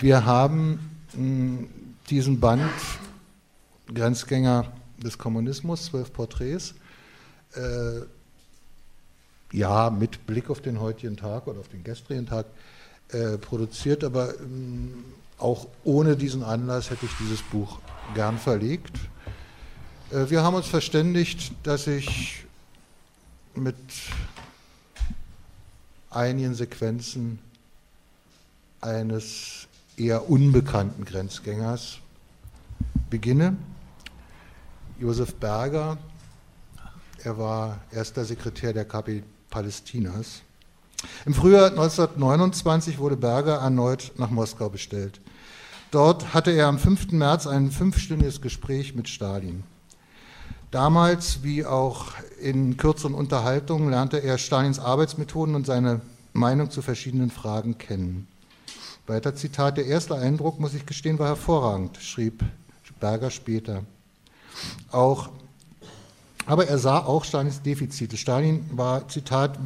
Wir haben mh, diesen Band Grenzgänger des Kommunismus, zwölf Porträts, äh, ja, mit Blick auf den heutigen Tag oder auf den gestrigen Tag äh, produziert, aber ähm, auch ohne diesen Anlass hätte ich dieses Buch gern verlegt. Äh, wir haben uns verständigt, dass ich mit einigen Sequenzen eines eher unbekannten Grenzgängers beginne. Josef Berger, er war erster Sekretär der KP Palästinas. Im Frühjahr 1929 wurde Berger erneut nach Moskau bestellt. Dort hatte er am 5. März ein fünfstündiges Gespräch mit Stalin. Damals, wie auch in kürzeren Unterhaltungen, lernte er Stalins Arbeitsmethoden und seine Meinung zu verschiedenen Fragen kennen. Weiter Zitat, der erste Eindruck, muss ich gestehen, war hervorragend, schrieb Berger später. Auch, aber er sah auch Stalins Defizite. Stalin war, Zitat,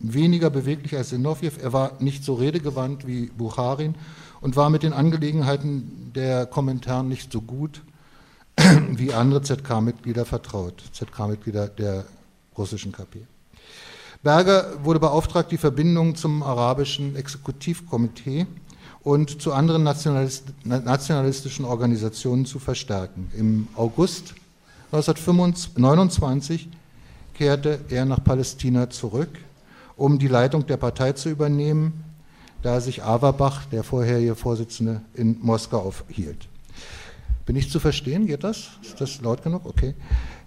weniger beweglich als Sinowjew, er war nicht so redegewandt wie Bucharin und war mit den Angelegenheiten der Kommentaren nicht so gut wie andere ZK-Mitglieder vertraut, ZK-Mitglieder der russischen KP. Berger wurde beauftragt, die Verbindung zum arabischen Exekutivkomitee und zu anderen nationalistischen Organisationen zu verstärken. Im August 1929 kehrte er nach Palästina zurück, um die Leitung der Partei zu übernehmen, da sich Averbach, der vorherige Vorsitzende, in Moskau aufhielt. Bin ich zu verstehen? Geht das? Ist das laut genug? Okay.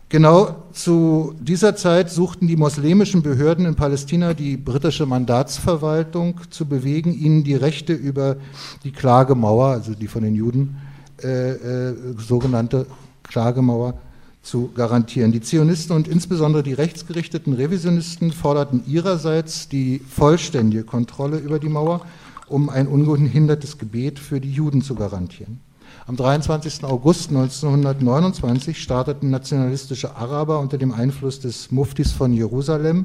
Genau zu dieser Zeit suchten die muslimischen Behörden in Palästina die britische Mandatsverwaltung zu bewegen, ihnen die Rechte über die Klagemauer, also die von den Juden äh, äh, sogenannte Klagemauer, zu garantieren. Die Zionisten und insbesondere die rechtsgerichteten Revisionisten forderten ihrerseits die vollständige Kontrolle über die Mauer, um ein ungehindertes Gebet für die Juden zu garantieren. Am 23. August 1929 starteten nationalistische Araber unter dem Einfluss des Muftis von Jerusalem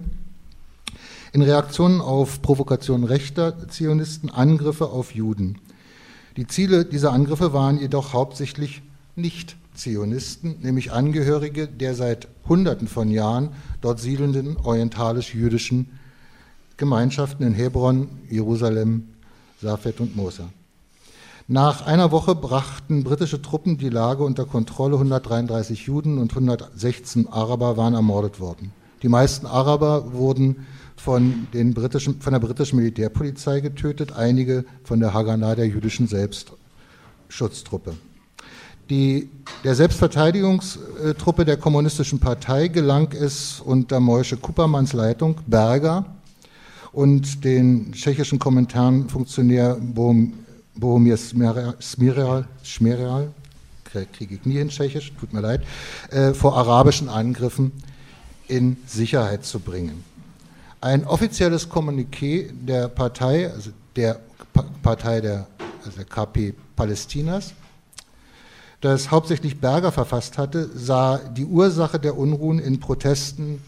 in Reaktion auf Provokationen rechter Zionisten Angriffe auf Juden. Die Ziele dieser Angriffe waren jedoch hauptsächlich nicht Zionisten, nämlich Angehörige der seit Hunderten von Jahren dort siedelnden orientalisch-jüdischen Gemeinschaften in Hebron, Jerusalem, Safed und Mosa. Nach einer Woche brachten britische Truppen die Lage unter Kontrolle. 133 Juden und 116 Araber waren ermordet worden. Die meisten Araber wurden von, den britischen, von der britischen Militärpolizei getötet, einige von der Haganah der jüdischen Selbstschutztruppe. Die, der Selbstverteidigungstruppe der Kommunistischen Partei gelang es unter Moische Kuppermanns Leitung Berger und den tschechischen Kommentarfunktionär Bohm Bohumir Smireal, Smireal kriege ich nie in Tschechisch, tut mir leid, äh, vor arabischen Angriffen in Sicherheit zu bringen. Ein offizielles Kommuniqué der Partei, also der Partei der, also der KP Palästinas, das hauptsächlich Berger verfasst hatte, sah die Ursache der Unruhen in Protesten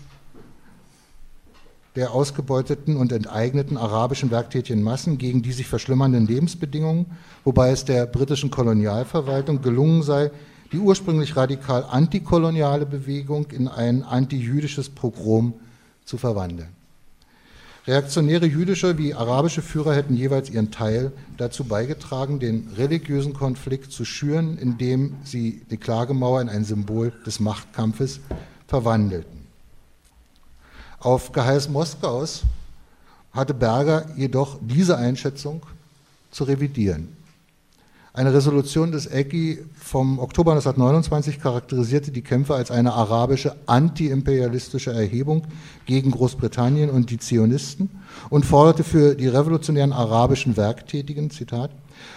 der ausgebeuteten und enteigneten arabischen werktätigen Massen gegen die sich verschlimmernden Lebensbedingungen, wobei es der britischen Kolonialverwaltung gelungen sei, die ursprünglich radikal antikoloniale Bewegung in ein antijüdisches Pogrom zu verwandeln. Reaktionäre jüdische wie arabische Führer hätten jeweils ihren Teil dazu beigetragen, den religiösen Konflikt zu schüren, indem sie die Klagemauer in ein Symbol des Machtkampfes verwandelten. Auf Geheiß Moskaus hatte Berger jedoch diese Einschätzung zu revidieren. Eine Resolution des EGI vom Oktober 1929 charakterisierte die Kämpfe als eine arabische antiimperialistische Erhebung gegen Großbritannien und die Zionisten und forderte für die revolutionären arabischen Werktätigen, Zitat,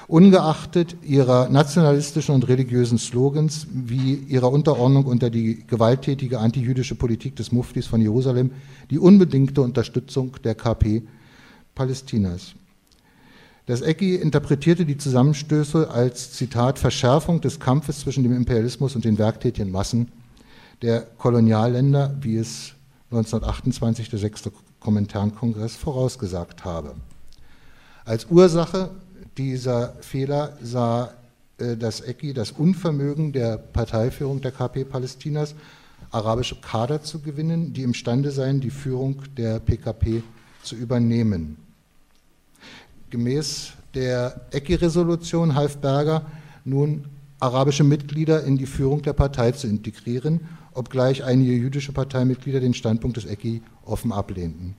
ungeachtet ihrer nationalistischen und religiösen Slogans wie ihrer Unterordnung unter die gewalttätige antijüdische Politik des Muftis von Jerusalem die unbedingte Unterstützung der KP Palästinas. Das ECI interpretierte die Zusammenstöße als Zitat Verschärfung des Kampfes zwischen dem Imperialismus und den werktätigen Massen der Kolonialländer, wie es 1928 der sechste Kommentarkongress vorausgesagt habe. Als Ursache dieser Fehler sah äh, das ECI das Unvermögen der Parteiführung der KP Palästinas, arabische Kader zu gewinnen, die imstande seien, die Führung der PKP zu übernehmen. Gemäß der ECI-Resolution half Berger nun arabische Mitglieder in die Führung der Partei zu integrieren, obgleich einige jüdische Parteimitglieder den Standpunkt des ECI offen ablehnten.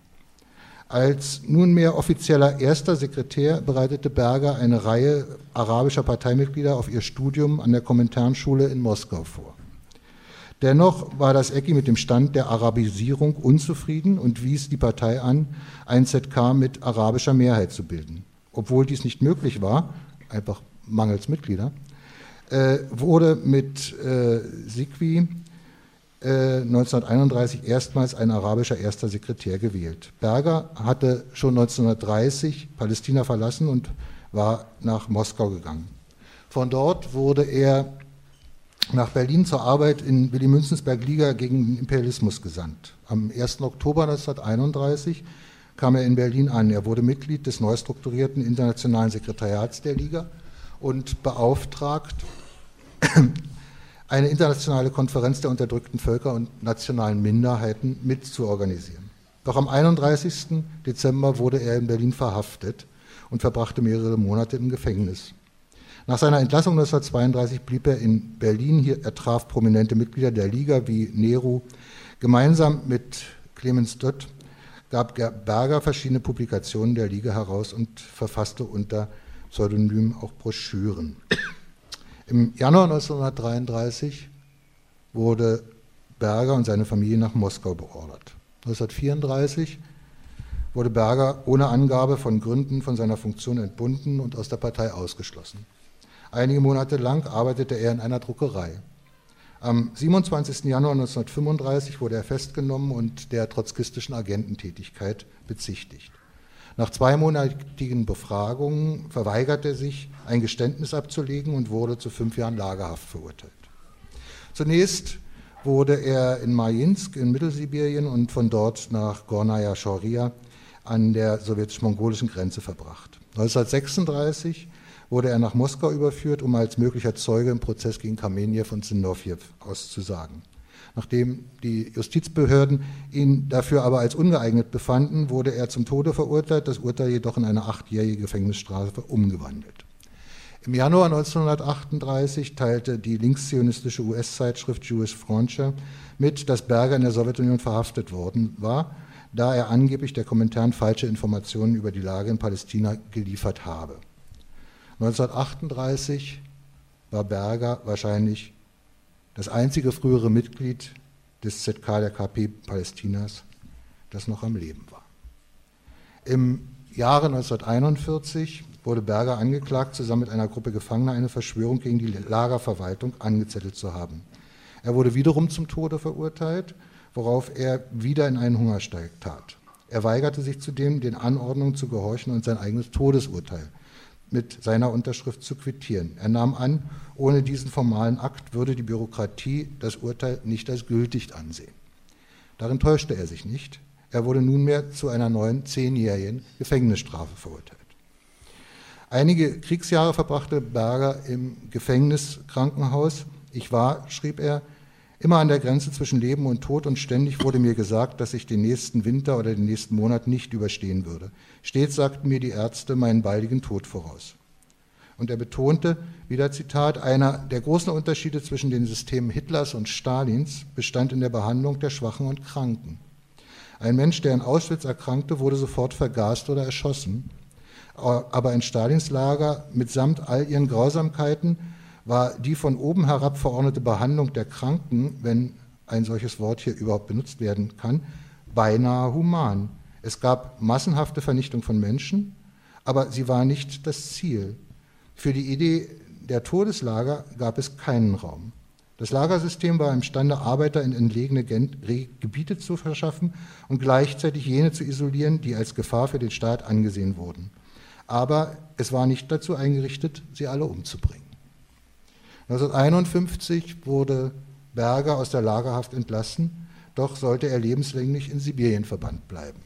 Als nunmehr offizieller erster Sekretär bereitete Berger eine Reihe arabischer Parteimitglieder auf ihr Studium an der Kommentarschule in Moskau vor. Dennoch war das ECI mit dem Stand der Arabisierung unzufrieden und wies die Partei an, ein ZK mit arabischer Mehrheit zu bilden. Obwohl dies nicht möglich war, einfach mangels Mitglieder, äh, wurde mit äh, Sikwi 1931 äh, erstmals ein arabischer erster Sekretär gewählt. Berger hatte schon 1930 Palästina verlassen und war nach Moskau gegangen. Von dort wurde er nach Berlin zur Arbeit in Willy Münzensberg-Liga gegen den Imperialismus gesandt. Am 1. Oktober 1931 kam er in Berlin an. Er wurde Mitglied des neu strukturierten internationalen Sekretariats der Liga und beauftragt, eine internationale Konferenz der unterdrückten Völker und nationalen Minderheiten mitzuorganisieren. Doch am 31. Dezember wurde er in Berlin verhaftet und verbrachte mehrere Monate im Gefängnis. Nach seiner Entlassung 1932 blieb er in Berlin. Hier, er traf prominente Mitglieder der Liga wie Nehru. Gemeinsam mit Clemens Dött gab Berger verschiedene Publikationen der Liga heraus und verfasste unter Pseudonym auch Broschüren. Im Januar 1933 wurde Berger und seine Familie nach Moskau beordert. 1934 wurde Berger ohne Angabe von Gründen von seiner Funktion entbunden und aus der Partei ausgeschlossen. Einige Monate lang arbeitete er in einer Druckerei. Am 27. Januar 1935 wurde er festgenommen und der trotzkistischen Agententätigkeit bezichtigt. Nach zweimonatigen Befragungen verweigerte er sich, ein Geständnis abzulegen und wurde zu fünf Jahren Lagerhaft verurteilt. Zunächst wurde er in Majinsk in Mittelsibirien und von dort nach Gornaya Shoria an der sowjetisch-mongolischen Grenze verbracht. 1936 wurde er nach Moskau überführt, um als möglicher Zeuge im Prozess gegen Kamenjew und Zinovjew auszusagen. Nachdem die Justizbehörden ihn dafür aber als ungeeignet befanden, wurde er zum Tode verurteilt, das Urteil jedoch in eine achtjährige Gefängnisstrafe umgewandelt. Im Januar 1938 teilte die linkszionistische US-Zeitschrift Jewish Frontier mit, dass Berger in der Sowjetunion verhaftet worden war, da er angeblich der Kommentaren falsche Informationen über die Lage in Palästina geliefert habe. 1938 war Berger wahrscheinlich das einzige frühere Mitglied des ZK der KP Palästinas, das noch am Leben war. Im Jahre 1941 wurde Berger angeklagt, zusammen mit einer Gruppe Gefangener eine Verschwörung gegen die Lagerverwaltung angezettelt zu haben. Er wurde wiederum zum Tode verurteilt, worauf er wieder in einen Hungersteig tat. Er weigerte sich zudem, den Anordnungen zu gehorchen und sein eigenes Todesurteil mit seiner Unterschrift zu quittieren. Er nahm an, ohne diesen formalen Akt würde die Bürokratie das Urteil nicht als gültig ansehen. Darin täuschte er sich nicht. Er wurde nunmehr zu einer neuen zehnjährigen Gefängnisstrafe verurteilt. Einige Kriegsjahre verbrachte Berger im Gefängniskrankenhaus. Ich war, schrieb er, immer an der Grenze zwischen Leben und Tod und ständig wurde mir gesagt, dass ich den nächsten Winter oder den nächsten Monat nicht überstehen würde. Stets sagten mir die Ärzte meinen baldigen Tod voraus. Und er betonte, wieder Zitat, einer der großen Unterschiede zwischen den Systemen Hitlers und Stalins bestand in der Behandlung der Schwachen und Kranken. Ein Mensch, der in Auschwitz erkrankte, wurde sofort vergast oder erschossen. Aber in Stalins Lager mitsamt all ihren Grausamkeiten war die von oben herab verordnete Behandlung der Kranken, wenn ein solches Wort hier überhaupt benutzt werden kann, beinahe human. Es gab massenhafte Vernichtung von Menschen, aber sie war nicht das Ziel. Für die Idee der Todeslager gab es keinen Raum. Das Lagersystem war imstande, Arbeiter in entlegene Gebiete zu verschaffen und gleichzeitig jene zu isolieren, die als Gefahr für den Staat angesehen wurden. Aber es war nicht dazu eingerichtet, sie alle umzubringen. 1951 wurde Berger aus der Lagerhaft entlassen, doch sollte er lebenslänglich in Sibirien verbannt bleiben.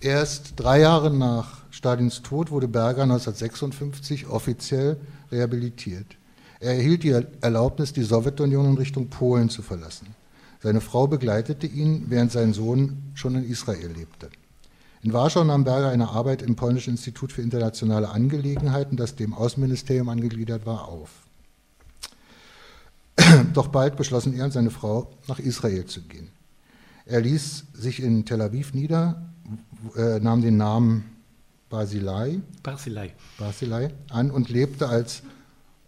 Erst drei Jahre nach Stalins Tod wurde Berger 1956 offiziell rehabilitiert. Er erhielt die Erlaubnis, die Sowjetunion in Richtung Polen zu verlassen. Seine Frau begleitete ihn, während sein Sohn schon in Israel lebte. In Warschau nahm Berger eine Arbeit im Polnischen Institut für internationale Angelegenheiten, das dem Außenministerium angegliedert war, auf. Doch bald beschlossen er und seine Frau, nach Israel zu gehen. Er ließ sich in Tel Aviv nieder, äh, nahm den Namen Basilei, Basilei. Basilei an und lebte als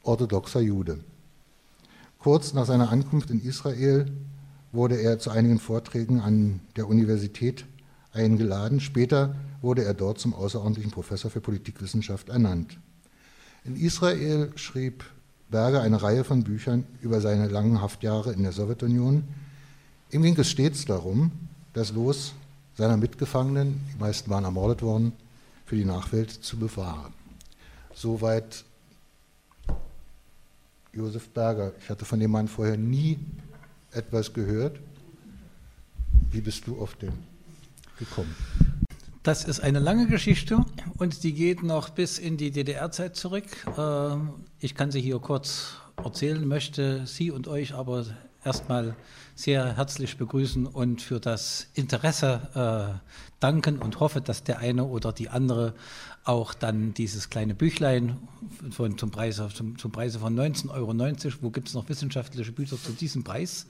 orthodoxer Jude. Kurz nach seiner Ankunft in Israel wurde er zu einigen Vorträgen an der Universität eingeladen. Später wurde er dort zum außerordentlichen Professor für Politikwissenschaft ernannt. In Israel schrieb Berger eine Reihe von Büchern über seine langen Haftjahre in der Sowjetunion. Ihm ging es stets darum, das Los seiner Mitgefangenen, die meisten waren ermordet worden, für die Nachwelt zu bewahren. Soweit Josef Berger. Ich hatte von dem Mann vorher nie etwas gehört. Wie bist du auf den gekommen? Das ist eine lange Geschichte und die geht noch bis in die DDR-Zeit zurück. Ähm, ich kann sie hier kurz erzählen, möchte Sie und euch aber erstmal sehr herzlich begrüßen und für das Interesse äh, danken und hoffe, dass der eine oder die andere auch dann dieses kleine Büchlein von, zum, Preise, zum, zum Preise von 19,90 Euro, wo gibt es noch wissenschaftliche Bücher zu diesem Preis,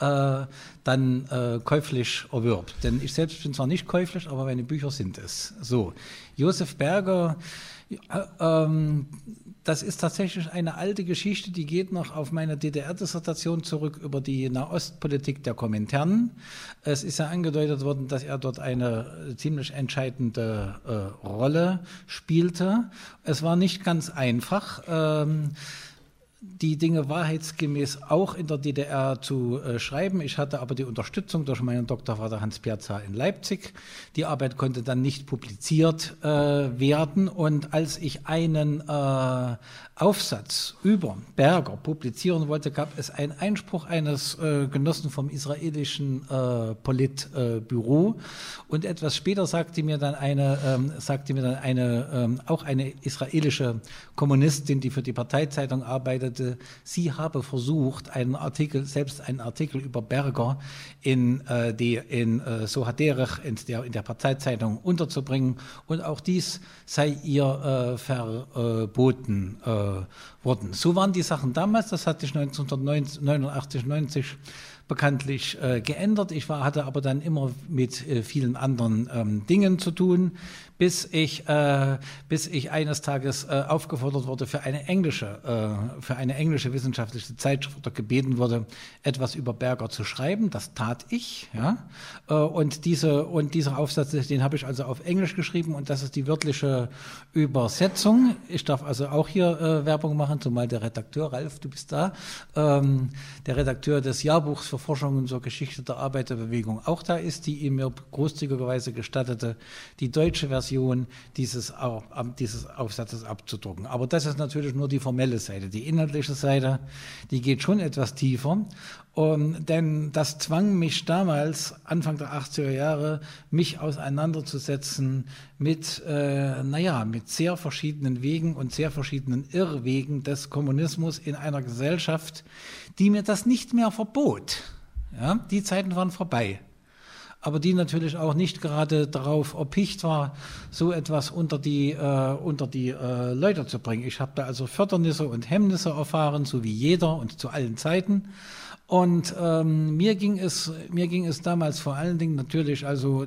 äh, dann äh, käuflich erwirbt. Denn ich selbst bin zwar nicht käuflich, aber meine Bücher sind es. So, Josef Berger, äh, ähm, das ist tatsächlich eine alte Geschichte, die geht noch auf meine DDR-Dissertation zurück über die Nahostpolitik der Komintern. Es ist ja angedeutet worden, dass er dort eine ziemlich entscheidende äh, Rolle spielte. Es war nicht ganz einfach. Ähm, die Dinge wahrheitsgemäß auch in der DDR zu äh, schreiben. Ich hatte aber die Unterstützung durch meinen Doktorvater Hans Piazza in Leipzig. Die Arbeit konnte dann nicht publiziert äh, werden und als ich einen äh, Aufsatz über Berger publizieren wollte, gab es einen Einspruch eines äh, Genossen vom israelischen äh, Politbüro und etwas später sagte mir dann eine, ähm, sagte mir dann eine, ähm, auch eine israelische Kommunistin, die für die Parteizeitung arbeitet, berichtete, sie habe versucht, einen Artikel, selbst einen Artikel über Berger in, äh, die, in äh, Sohaderich, in der, in der Parteizeitung unterzubringen. Und auch dies sei ihr äh, verboten äh, worden. So waren die Sachen damals, das hatte ich 1989, 90 bekanntlich äh, geändert. Ich war, hatte aber dann immer mit äh, vielen anderen ähm, Dingen zu tun bis ich, äh, bis ich eines Tages äh, aufgefordert wurde, für eine englische, äh, für eine englische wissenschaftliche Zeitschrift oder gebeten wurde, etwas über Berger zu schreiben. Das tat ich, ja. Äh, und diese, und dieser Aufsatz, den habe ich also auf Englisch geschrieben und das ist die wörtliche Übersetzung. Ich darf also auch hier Werbung machen, zumal der Redakteur, Ralf, du bist da, ähm, der Redakteur des Jahrbuchs für Forschungen zur Geschichte der Arbeiterbewegung auch da ist, die ihm mir großzügigerweise gestattete, die deutsche Version Version dieses, dieses Aufsatzes abzudrucken. Aber das ist natürlich nur die formelle Seite. Die inhaltliche Seite, die geht schon etwas tiefer. Und, denn das zwang mich damals, Anfang der 80er Jahre, mich auseinanderzusetzen mit, äh, naja, mit sehr verschiedenen Wegen und sehr verschiedenen Irrwegen des Kommunismus in einer Gesellschaft, die mir das nicht mehr verbot. Ja, die Zeiten waren vorbei aber die natürlich auch nicht gerade darauf erpicht war, so etwas unter die, äh, unter die äh, Leute zu bringen. Ich habe da also Fördernisse und Hemmnisse erfahren, so wie jeder und zu allen Zeiten. Und ähm, mir, ging es, mir ging es damals vor allen Dingen natürlich also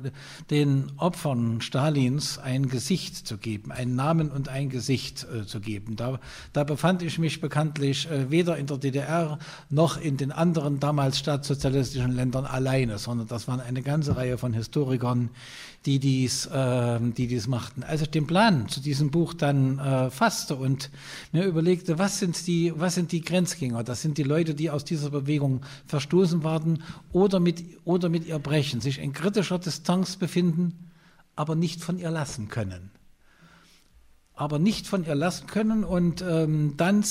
den Opfern Stalins ein Gesicht zu geben, einen Namen und ein Gesicht äh, zu geben. Da, da befand ich mich bekanntlich äh, weder in der DDR noch in den anderen damals staatssozialistischen Ländern alleine, sondern das waren eine ganze Reihe von Historikern, die dies, äh, die dies machten. Als ich den Plan zu diesem Buch dann äh, fasste und mir überlegte, was sind, die, was sind die Grenzgänger? Das sind die Leute, die aus dieser Bewegung verstoßen waren oder mit, oder mit ihr brechen, sich in kritischer Distanz befinden, aber nicht von ihr lassen können aber nicht von ihr lassen können. Und ähm, dann,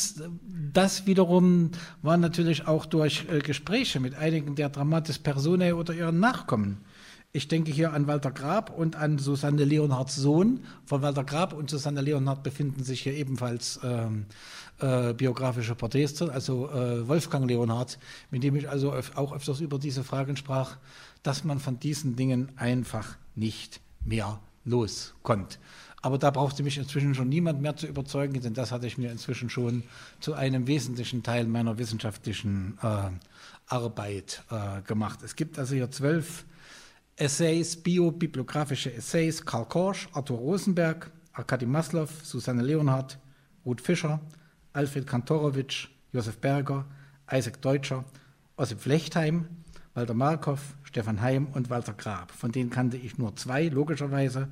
das wiederum war natürlich auch durch äh, Gespräche mit einigen der Dramatis Personae oder ihren Nachkommen Ich denke hier an Walter Grab und an Susanne Leonhards Sohn. Von Walter Grab und Susanne Leonhard befinden sich hier ebenfalls ähm, äh, biografische Porträts drin, also äh, Wolfgang Leonhard, mit dem ich also auch öfters über diese Fragen sprach, dass man von diesen Dingen einfach nicht mehr loskommt. Aber da brauchte mich inzwischen schon niemand mehr zu überzeugen, denn das hatte ich mir inzwischen schon zu einem wesentlichen Teil meiner wissenschaftlichen äh, Arbeit äh, gemacht. Es gibt also hier zwölf Essays, biobibliografische Essays, Karl Korsch, Arthur Rosenberg, Arkadi Maslow, Susanne Leonhardt, Ruth Fischer, Alfred Kantorowitsch, Josef Berger, Isaac Deutscher, Ossip Flechtheim, Walter Markov, Stefan Heim und Walter Grab. Von denen kannte ich nur zwei, logischerweise.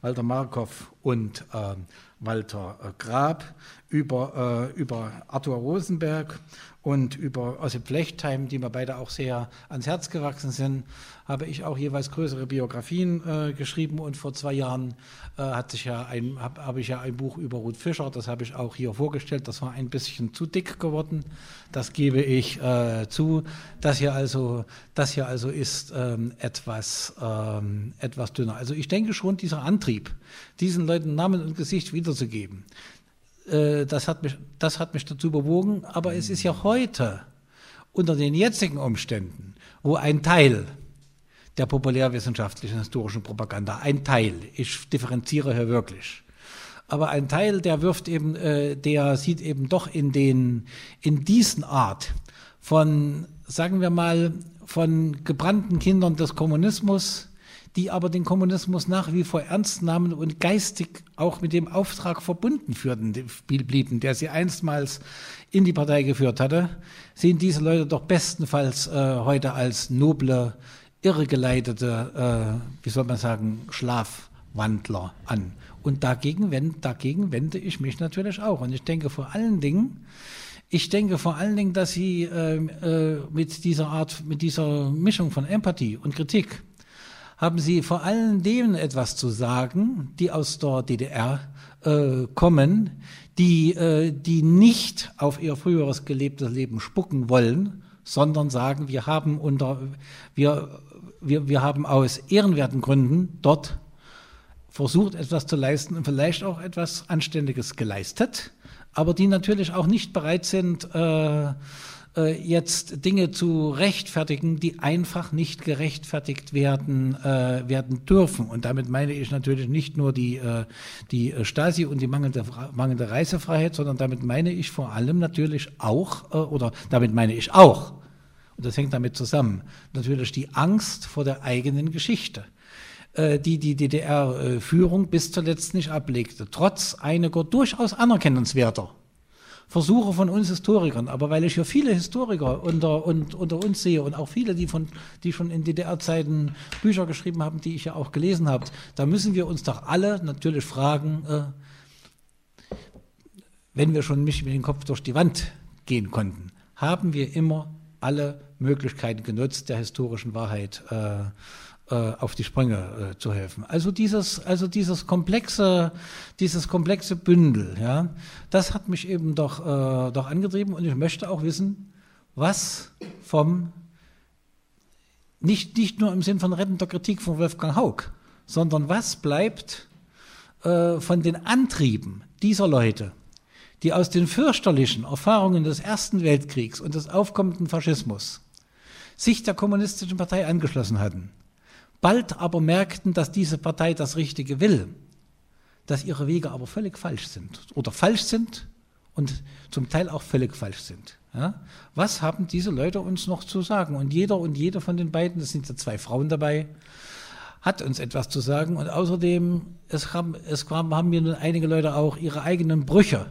Walter Markov und äh, Walter äh, Grab, über, äh, über Arthur Rosenberg und über Ossip Flechtheim, die mir beide auch sehr ans Herz gewachsen sind, habe ich auch jeweils größere Biografien äh, geschrieben und vor zwei Jahren äh, hat sich ja ein, habe hab ich ja ein Buch über Ruth Fischer, das habe ich auch hier vorgestellt, das war ein bisschen zu dick geworden, das gebe ich äh, zu. Das hier also, das hier also ist ähm, etwas, ähm, etwas dünner. Also ich denke schon, dieser Antrieb, diesen Leuten Namen und Gesicht wiederzugeben, äh, das, hat mich, das hat mich dazu bewogen. Aber es ist ja heute unter den jetzigen Umständen, wo ein Teil der populärwissenschaftlichen historischen Propaganda, ein Teil, ich differenziere hier wirklich, aber ein Teil, der wirft eben, äh, der sieht eben doch in den, in diesen Art von, sagen wir mal, von gebrannten Kindern des Kommunismus, die aber den Kommunismus nach wie vor ernst nahmen und geistig auch mit dem Auftrag verbunden führten, blieben, der sie einstmals in die Partei geführt hatte, sehen diese Leute doch bestenfalls äh, heute als noble, irregeleitete, äh, wie soll man sagen, Schlafwandler an. Und dagegen, wend, dagegen wende ich mich natürlich auch. Und ich denke vor allen Dingen, ich denke vor allen Dingen, dass sie äh, äh, mit dieser Art, mit dieser Mischung von Empathie und Kritik haben Sie vor allem denen etwas zu sagen, die aus der DDR äh, kommen, die, äh, die nicht auf ihr früheres gelebtes Leben spucken wollen, sondern sagen, wir haben unter, wir, wir, wir haben aus ehrenwerten Gründen dort versucht, etwas zu leisten und vielleicht auch etwas Anständiges geleistet, aber die natürlich auch nicht bereit sind, äh, äh, jetzt Dinge zu rechtfertigen, die einfach nicht gerechtfertigt werden, äh, werden dürfen. Und damit meine ich natürlich nicht nur die, äh, die Stasi und die mangelnde, mangelnde Reisefreiheit, sondern damit meine ich vor allem natürlich auch, äh, oder damit meine ich auch, und das hängt damit zusammen, natürlich die Angst vor der eigenen Geschichte äh, die die DDR-Führung bis zuletzt nicht ablegte, trotz einiger durchaus anerkennenswerter Versuche von uns Historikern, aber weil ich ja viele Historiker unter, und, unter uns sehe und auch viele, die, von, die schon in DDR-Zeiten Bücher geschrieben haben, die ich ja auch gelesen habe, da müssen wir uns doch alle natürlich fragen, äh, wenn wir schon nicht mit dem Kopf durch die Wand gehen konnten, haben wir immer alle Möglichkeiten genutzt, der historischen Wahrheit äh, auf die Sprünge äh, zu helfen. Also dieses, also dieses komplexe, dieses komplexe Bündel, ja, das hat mich eben doch, äh, doch angetrieben und ich möchte auch wissen, was vom, nicht, nicht nur im Sinn von rettender Kritik von Wolfgang Haug, sondern was bleibt äh, von den Antrieben dieser Leute, die aus den fürchterlichen Erfahrungen des Ersten Weltkriegs und des aufkommenden Faschismus sich der kommunistischen Partei angeschlossen hatten bald aber merkten, dass diese Partei das Richtige will, dass ihre Wege aber völlig falsch sind oder falsch sind und zum Teil auch völlig falsch sind. Ja? Was haben diese Leute uns noch zu sagen? Und jeder und jede von den beiden, das sind ja zwei Frauen dabei, hat uns etwas zu sagen. Und außerdem, es haben, es haben mir nun einige Leute auch ihre eigenen Brüche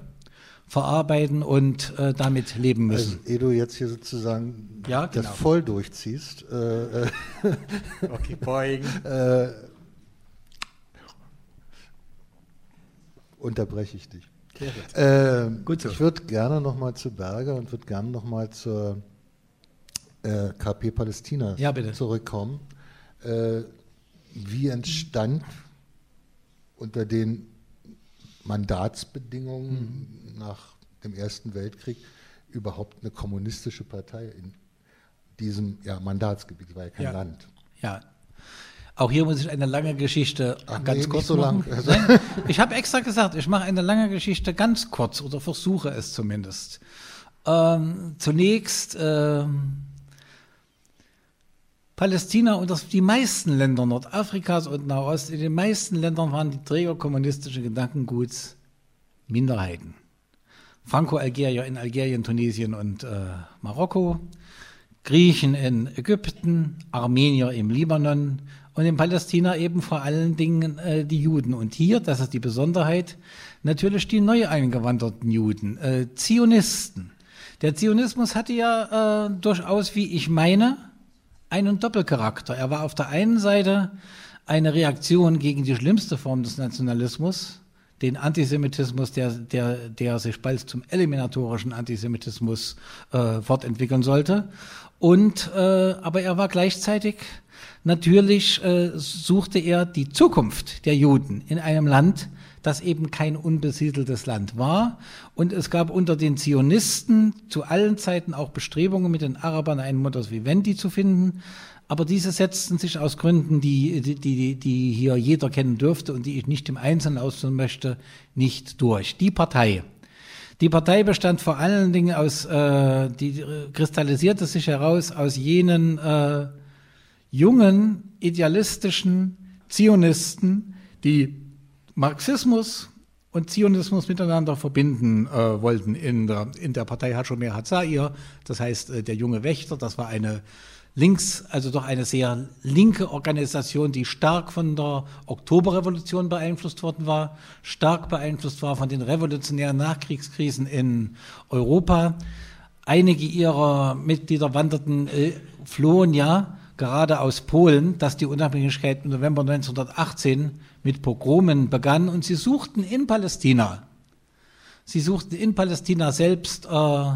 verarbeiten und äh, damit leben müssen. Also, ehe du jetzt hier sozusagen ja, genau. das voll durchziehst, äh, äh okay, beugen. Äh, unterbreche ich dich. Äh, Gut so. Ich würde gerne nochmal zu Berger und würde gerne nochmal zur äh, KP Palästina ja, zurückkommen. Äh, wie entstand unter den Mandatsbedingungen mhm. nach dem Ersten Weltkrieg überhaupt eine kommunistische Partei in diesem ja, Mandatsgebiet, war ja kein ja. Land. Ja, Auch hier muss ich eine lange Geschichte Ach, ganz nee, kurz so machen. lang. Also- Nein, ich habe extra gesagt, ich mache eine lange Geschichte ganz kurz oder versuche es zumindest. Ähm, zunächst ähm, Palästina und das, die meisten Länder Nordafrikas und Nahost, in den meisten Ländern waren die Träger kommunistischen Gedankenguts Minderheiten. Franco-Algerier in Algerien, Tunesien und äh, Marokko, Griechen in Ägypten, Armenier im Libanon und in Palästina eben vor allen Dingen äh, die Juden. Und hier, das ist die Besonderheit, natürlich die neu eingewanderten Juden, äh, Zionisten. Der Zionismus hatte ja äh, durchaus, wie ich meine, einen Doppelcharakter. Er war auf der einen Seite eine Reaktion gegen die schlimmste Form des Nationalismus, den Antisemitismus, der, der, der sich bald zum eliminatorischen Antisemitismus äh, fortentwickeln sollte. Und, äh, aber er war gleichzeitig natürlich äh, suchte er die Zukunft der Juden in einem Land, das eben kein unbesiedeltes Land war. Und es gab unter den Zionisten zu allen Zeiten auch Bestrebungen, mit den Arabern einen Modus vivendi zu finden. Aber diese setzten sich aus Gründen, die, die, die, die hier jeder kennen dürfte und die ich nicht im Einzelnen ausführen möchte, nicht durch. Die Partei. Die Partei bestand vor allen Dingen aus, äh, die kristallisierte sich heraus aus jenen äh, jungen, idealistischen Zionisten, die Marxismus und Zionismus miteinander verbinden äh, wollten. In der, in der Partei Hashomer Hatzair, das heißt äh, der junge Wächter, das war eine links, also doch eine sehr linke Organisation, die stark von der Oktoberrevolution beeinflusst worden war, stark beeinflusst war von den revolutionären Nachkriegskrisen in Europa. Einige ihrer Mitglieder wanderten, äh, flohen ja gerade aus Polen, dass die Unabhängigkeit im November 1918 mit Pogromen begann und sie suchten in Palästina, sie suchten in Palästina selbst äh,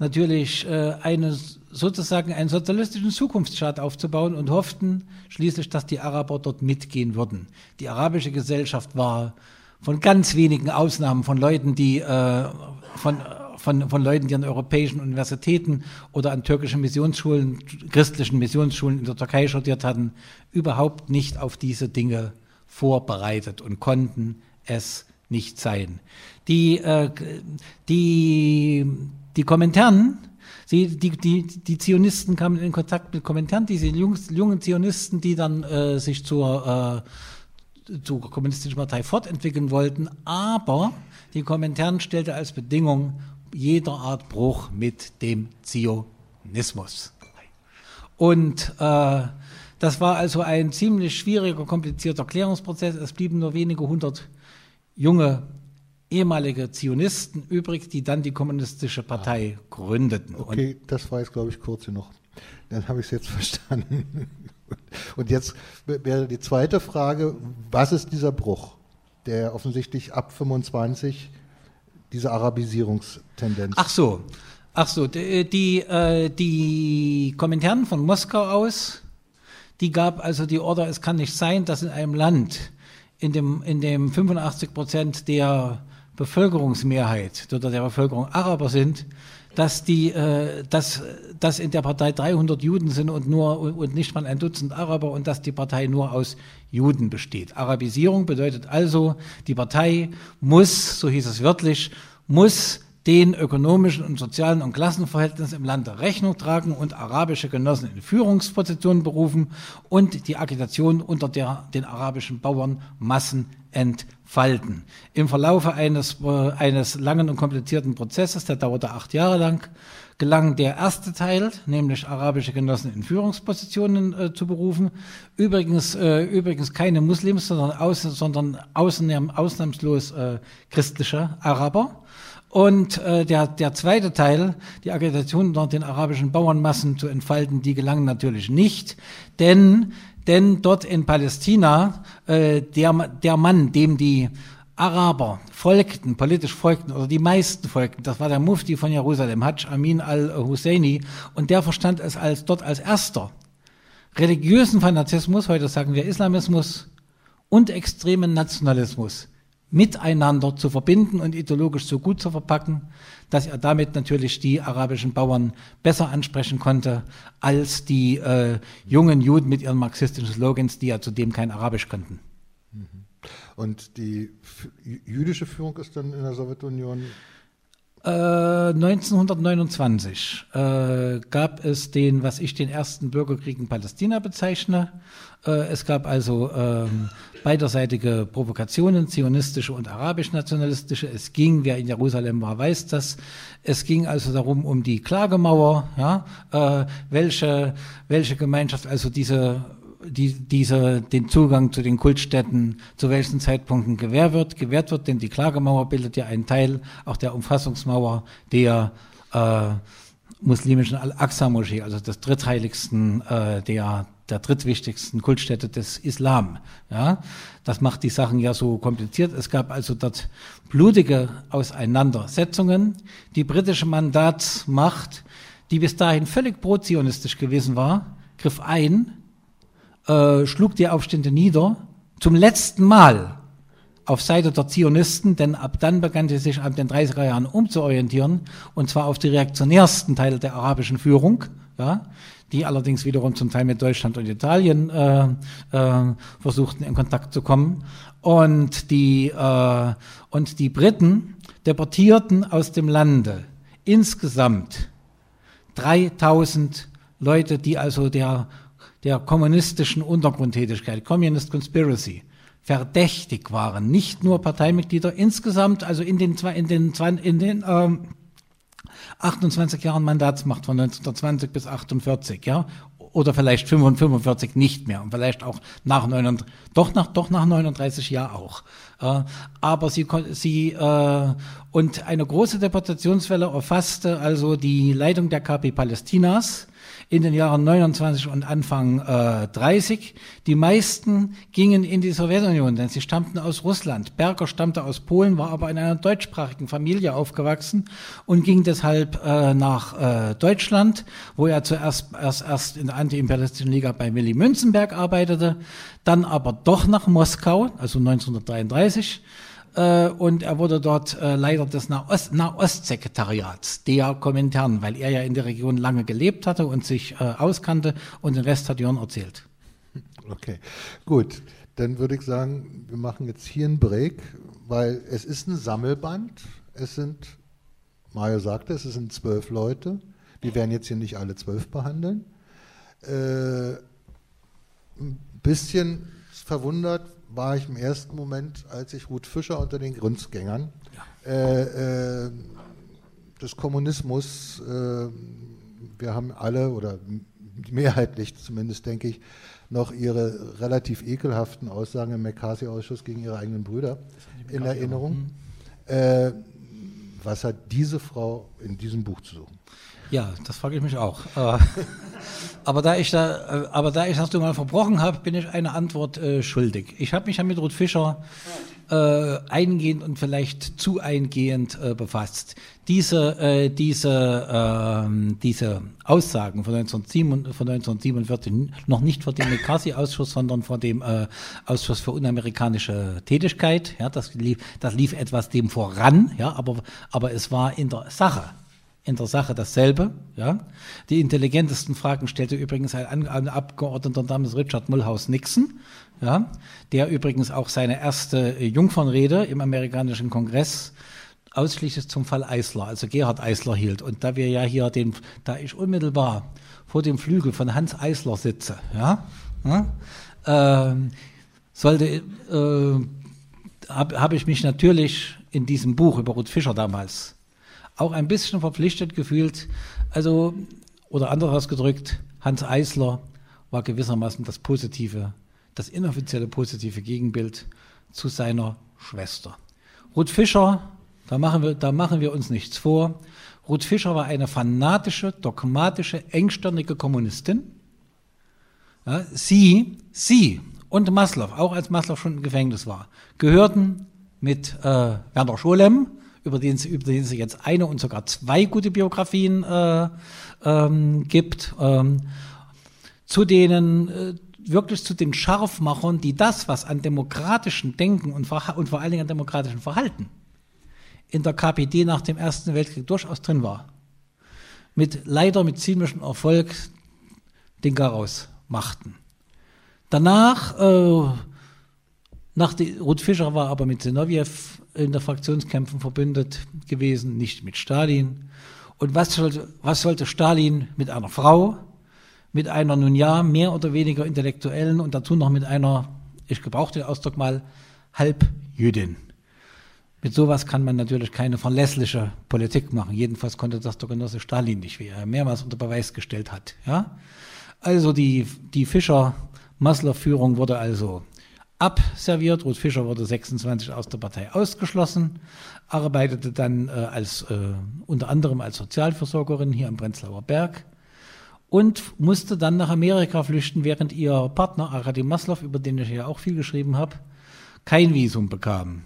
natürlich äh, eine sozusagen einen sozialistischen Zukunftsstaat aufzubauen und hofften schließlich, dass die Araber dort mitgehen würden. Die arabische Gesellschaft war von ganz wenigen Ausnahmen von Leuten, die äh, von von, von Leuten, die an europäischen Universitäten oder an türkischen Missionsschulen, christlichen Missionsschulen in der Türkei studiert hatten, überhaupt nicht auf diese Dinge vorbereitet und konnten es nicht sein. Die, äh, die, die Kommentaren, die, die, die Zionisten kamen in Kontakt mit Kommentaren, diese jungen Zionisten, die dann äh, sich zur, äh, zur kommunistischen Partei fortentwickeln wollten, aber die Kommentaren stellte als Bedingung jeder Art Bruch mit dem Zionismus. Und äh, das war also ein ziemlich schwieriger, komplizierter Klärungsprozess. Es blieben nur wenige hundert junge ehemalige Zionisten übrig, die dann die kommunistische Partei gründeten. Okay, das war jetzt, glaube ich, kurz genug. Dann habe ich es jetzt verstanden. Und jetzt wäre die zweite Frage, was ist dieser Bruch, der offensichtlich ab 25 diese Arabisierungstendenz. Ach so, ach so, die, die, äh, die Kommentaren von Moskau aus, die gab also die Order, es kann nicht sein, dass in einem Land, in dem, in dem 85 Prozent der Bevölkerungsmehrheit oder der Bevölkerung Araber sind, dass die, äh, dass, dass in der Partei 300 Juden sind und nur und nicht mal ein Dutzend Araber und dass die Partei nur aus Juden besteht. Arabisierung bedeutet also, die Partei muss, so hieß es wörtlich, muss den ökonomischen und sozialen und Klassenverhältnissen im Land Rechnung tragen und arabische Genossen in Führungspositionen berufen und die Agitation unter der, den arabischen Bauern Massen entfalten. Im Verlaufe eines, äh, eines langen und komplizierten Prozesses, der dauerte acht Jahre lang, gelang der erste Teil, nämlich arabische Genossen in Führungspositionen äh, zu berufen. Übrigens, äh, übrigens keine Muslims, sondern, aus, sondern ausnahm, ausnahmslos äh, christliche Araber. Und äh, der, der zweite Teil, die Agitation unter den arabischen Bauernmassen zu entfalten, die gelang natürlich nicht, denn, denn dort in Palästina äh, der, der Mann, dem die Araber folgten, politisch folgten, oder die meisten folgten, das war der Mufti von Jerusalem, Hajj Amin al-Husseini, und der verstand es als dort als erster. Religiösen Fanatismus, heute sagen wir Islamismus, und extremen Nationalismus miteinander zu verbinden und ideologisch so gut zu verpacken, dass er damit natürlich die arabischen Bauern besser ansprechen konnte als die äh, jungen Juden mit ihren marxistischen Slogans, die ja zudem kein Arabisch konnten. Mhm. Und die jüdische Führung ist dann in der Sowjetunion 1929 äh, äh, gab es den, was ich den ersten Bürgerkrieg in Palästina bezeichne. Äh, es gab also ähm, beiderseitige Provokationen, zionistische und arabisch-nationalistische. Es ging, wer in Jerusalem war, weiß das. Es ging also darum, um die Klagemauer, ja, äh, welche, welche Gemeinschaft, also diese die, dieser, den Zugang zu den Kultstätten zu welchen Zeitpunkten gewährt wird, gewährt wird, denn die Klagemauer bildet ja einen Teil auch der Umfassungsmauer der äh, muslimischen Al-Aqsa-Moschee, also des drittheiligsten, äh, der, der drittwichtigsten Kultstätte des Islam. Ja, das macht die Sachen ja so kompliziert. Es gab also dort blutige Auseinandersetzungen. Die britische Mandatsmacht, die bis dahin völlig pro-zionistisch gewesen war, griff ein äh, schlug die Aufstände nieder, zum letzten Mal auf Seite der Zionisten, denn ab dann begann sie sich ab den 30er Jahren umzuorientieren, und zwar auf die reaktionärsten Teile der arabischen Führung, ja, die allerdings wiederum zum Teil mit Deutschland und Italien äh, äh, versuchten in Kontakt zu kommen. Und die, äh, und die Briten deportierten aus dem Lande insgesamt 3000 Leute, die also der der kommunistischen Untergrundtätigkeit, Communist Conspiracy, verdächtig waren. Nicht nur Parteimitglieder, insgesamt, also in den, in den, in den ähm, 28 Jahren Mandatsmacht von 1920 bis 48, ja, oder vielleicht 45 nicht mehr und vielleicht auch nach 39, doch nach, doch nach 39 Jahren auch. Äh, aber sie, sie äh, und eine große Deportationswelle erfasste also die Leitung der KP Palästinas, in den Jahren 29 und Anfang äh, 30. Die meisten gingen in die Sowjetunion, denn sie stammten aus Russland. Berger stammte aus Polen, war aber in einer deutschsprachigen Familie aufgewachsen und ging deshalb äh, nach äh, Deutschland, wo er zuerst erst, erst in der Anti-Imperialistischen Liga bei Willy Münzenberg arbeitete, dann aber doch nach Moskau, also 1933 äh, und er wurde dort äh, Leiter des Nahost Nahostsekretariats, der Kommentaren, weil er ja in der Region lange gelebt hatte und sich äh, auskannte und den Rest hat Jörn erzählt. Okay, gut. Dann würde ich sagen, wir machen jetzt hier einen Break, weil es ist ein Sammelband. Es sind, Mario sagte, es sind zwölf Leute. Wir werden jetzt hier nicht alle zwölf behandeln. Äh, ein bisschen verwundert war ich im ersten Moment, als ich Ruth Fischer unter den Grünzgängern ja. äh, äh, des Kommunismus, äh, wir haben alle oder mehrheitlich zumindest denke ich, noch ihre relativ ekelhaften Aussagen im McCarthy-Ausschuss gegen ihre eigenen Brüder in Erinnerung. Mhm. Äh, was hat diese Frau in diesem Buch zu suchen? Ja, das frage ich mich auch. Aber da ich da, aber da ich das mal verbrochen habe, bin ich eine Antwort äh, schuldig. Ich habe mich ja mit Ruth Fischer äh, eingehend und vielleicht zu eingehend äh, befasst. Diese, äh, diese, äh, diese Aussagen von, 1947, von 1947, noch nicht vor dem McCarthy-Ausschuss, sondern vor dem äh, Ausschuss für unamerikanische Tätigkeit, ja, das lief, das lief etwas dem voran, ja, aber, aber es war in der Sache in der Sache dasselbe. Ja. Die intelligentesten Fragen stellte übrigens ein, Abgeordneter namens Richard Mulhouse Nixon, ja, der übrigens auch seine erste Jungfernrede im amerikanischen Kongress ausschließlich zum Fall Eisler, also Gerhard Eisler hielt. Und da wir ja hier den, da ich unmittelbar vor dem Flügel von Hans Eisler sitze, ja, ja äh, sollte, äh, habe hab ich mich natürlich in diesem Buch über Ruth Fischer damals auch ein bisschen verpflichtet gefühlt. Also, oder anders ausgedrückt, Hans Eisler war gewissermaßen das positive, das inoffizielle positive Gegenbild zu seiner Schwester. Ruth Fischer, da machen wir, da machen wir uns nichts vor. Ruth Fischer war eine fanatische, dogmatische, engstirnige Kommunistin. Ja, sie, sie und Maslow, auch als Maslow schon im Gefängnis war, gehörten mit äh, Werner Scholem, über den, über den es jetzt eine und sogar zwei gute Biografien äh, ähm, gibt, ähm, zu denen, äh, wirklich zu den Scharfmachern, die das, was an demokratischen Denken und, und vor allen Dingen an demokratischen Verhalten in der KPD nach dem Ersten Weltkrieg durchaus drin war, mit leider mit ziemlichem Erfolg den Garaus machten. Danach, äh, nach die, Ruth Fischer war aber mit Zinoviev in der Fraktionskämpfen verbündet gewesen, nicht mit Stalin. Und was sollte, was sollte Stalin mit einer Frau, mit einer nun ja mehr oder weniger intellektuellen und dazu noch mit einer, ich gebrauche den Ausdruck mal, Halbjüdin. Mit sowas kann man natürlich keine verlässliche Politik machen. Jedenfalls konnte das der Genosse Stalin nicht, wie er mehrmals unter Beweis gestellt hat. Ja? Also die, die Fischer-Maslow-Führung wurde also abserviert. Ruth Fischer wurde 26 aus der Partei ausgeschlossen, arbeitete dann äh, als, äh, unter anderem als Sozialversorgerin hier am Prenzlauer Berg und musste dann nach Amerika flüchten, während ihr Partner Arkady Maslow, über den ich ja auch viel geschrieben habe, kein Visum bekam.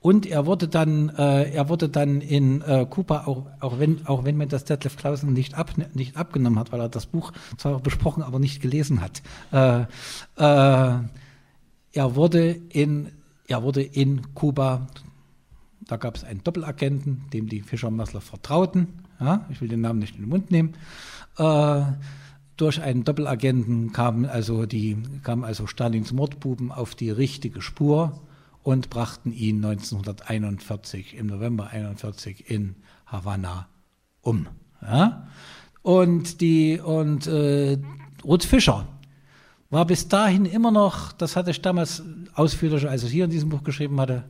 Und er wurde dann, äh, er wurde dann in äh, Kuba, auch, auch, wenn, auch wenn man das Detlef Clausen nicht, ab, nicht abgenommen hat, weil er das Buch zwar besprochen, aber nicht gelesen hat. Äh, äh, er wurde in, er wurde in Kuba, da gab es einen Doppelagenten, dem die Fischer Masler vertrauten. Ja, ich will den Namen nicht in den Mund nehmen. Äh, durch einen Doppelagenten kamen also, die, kamen also Stalins Mordbuben auf die richtige Spur und brachten ihn 1941, im November 1941 in Havanna um. Ja? Und die und äh, Ruth Fischer war bis dahin immer noch, das hatte ich damals ausführlicher, als ich hier in diesem Buch geschrieben hatte,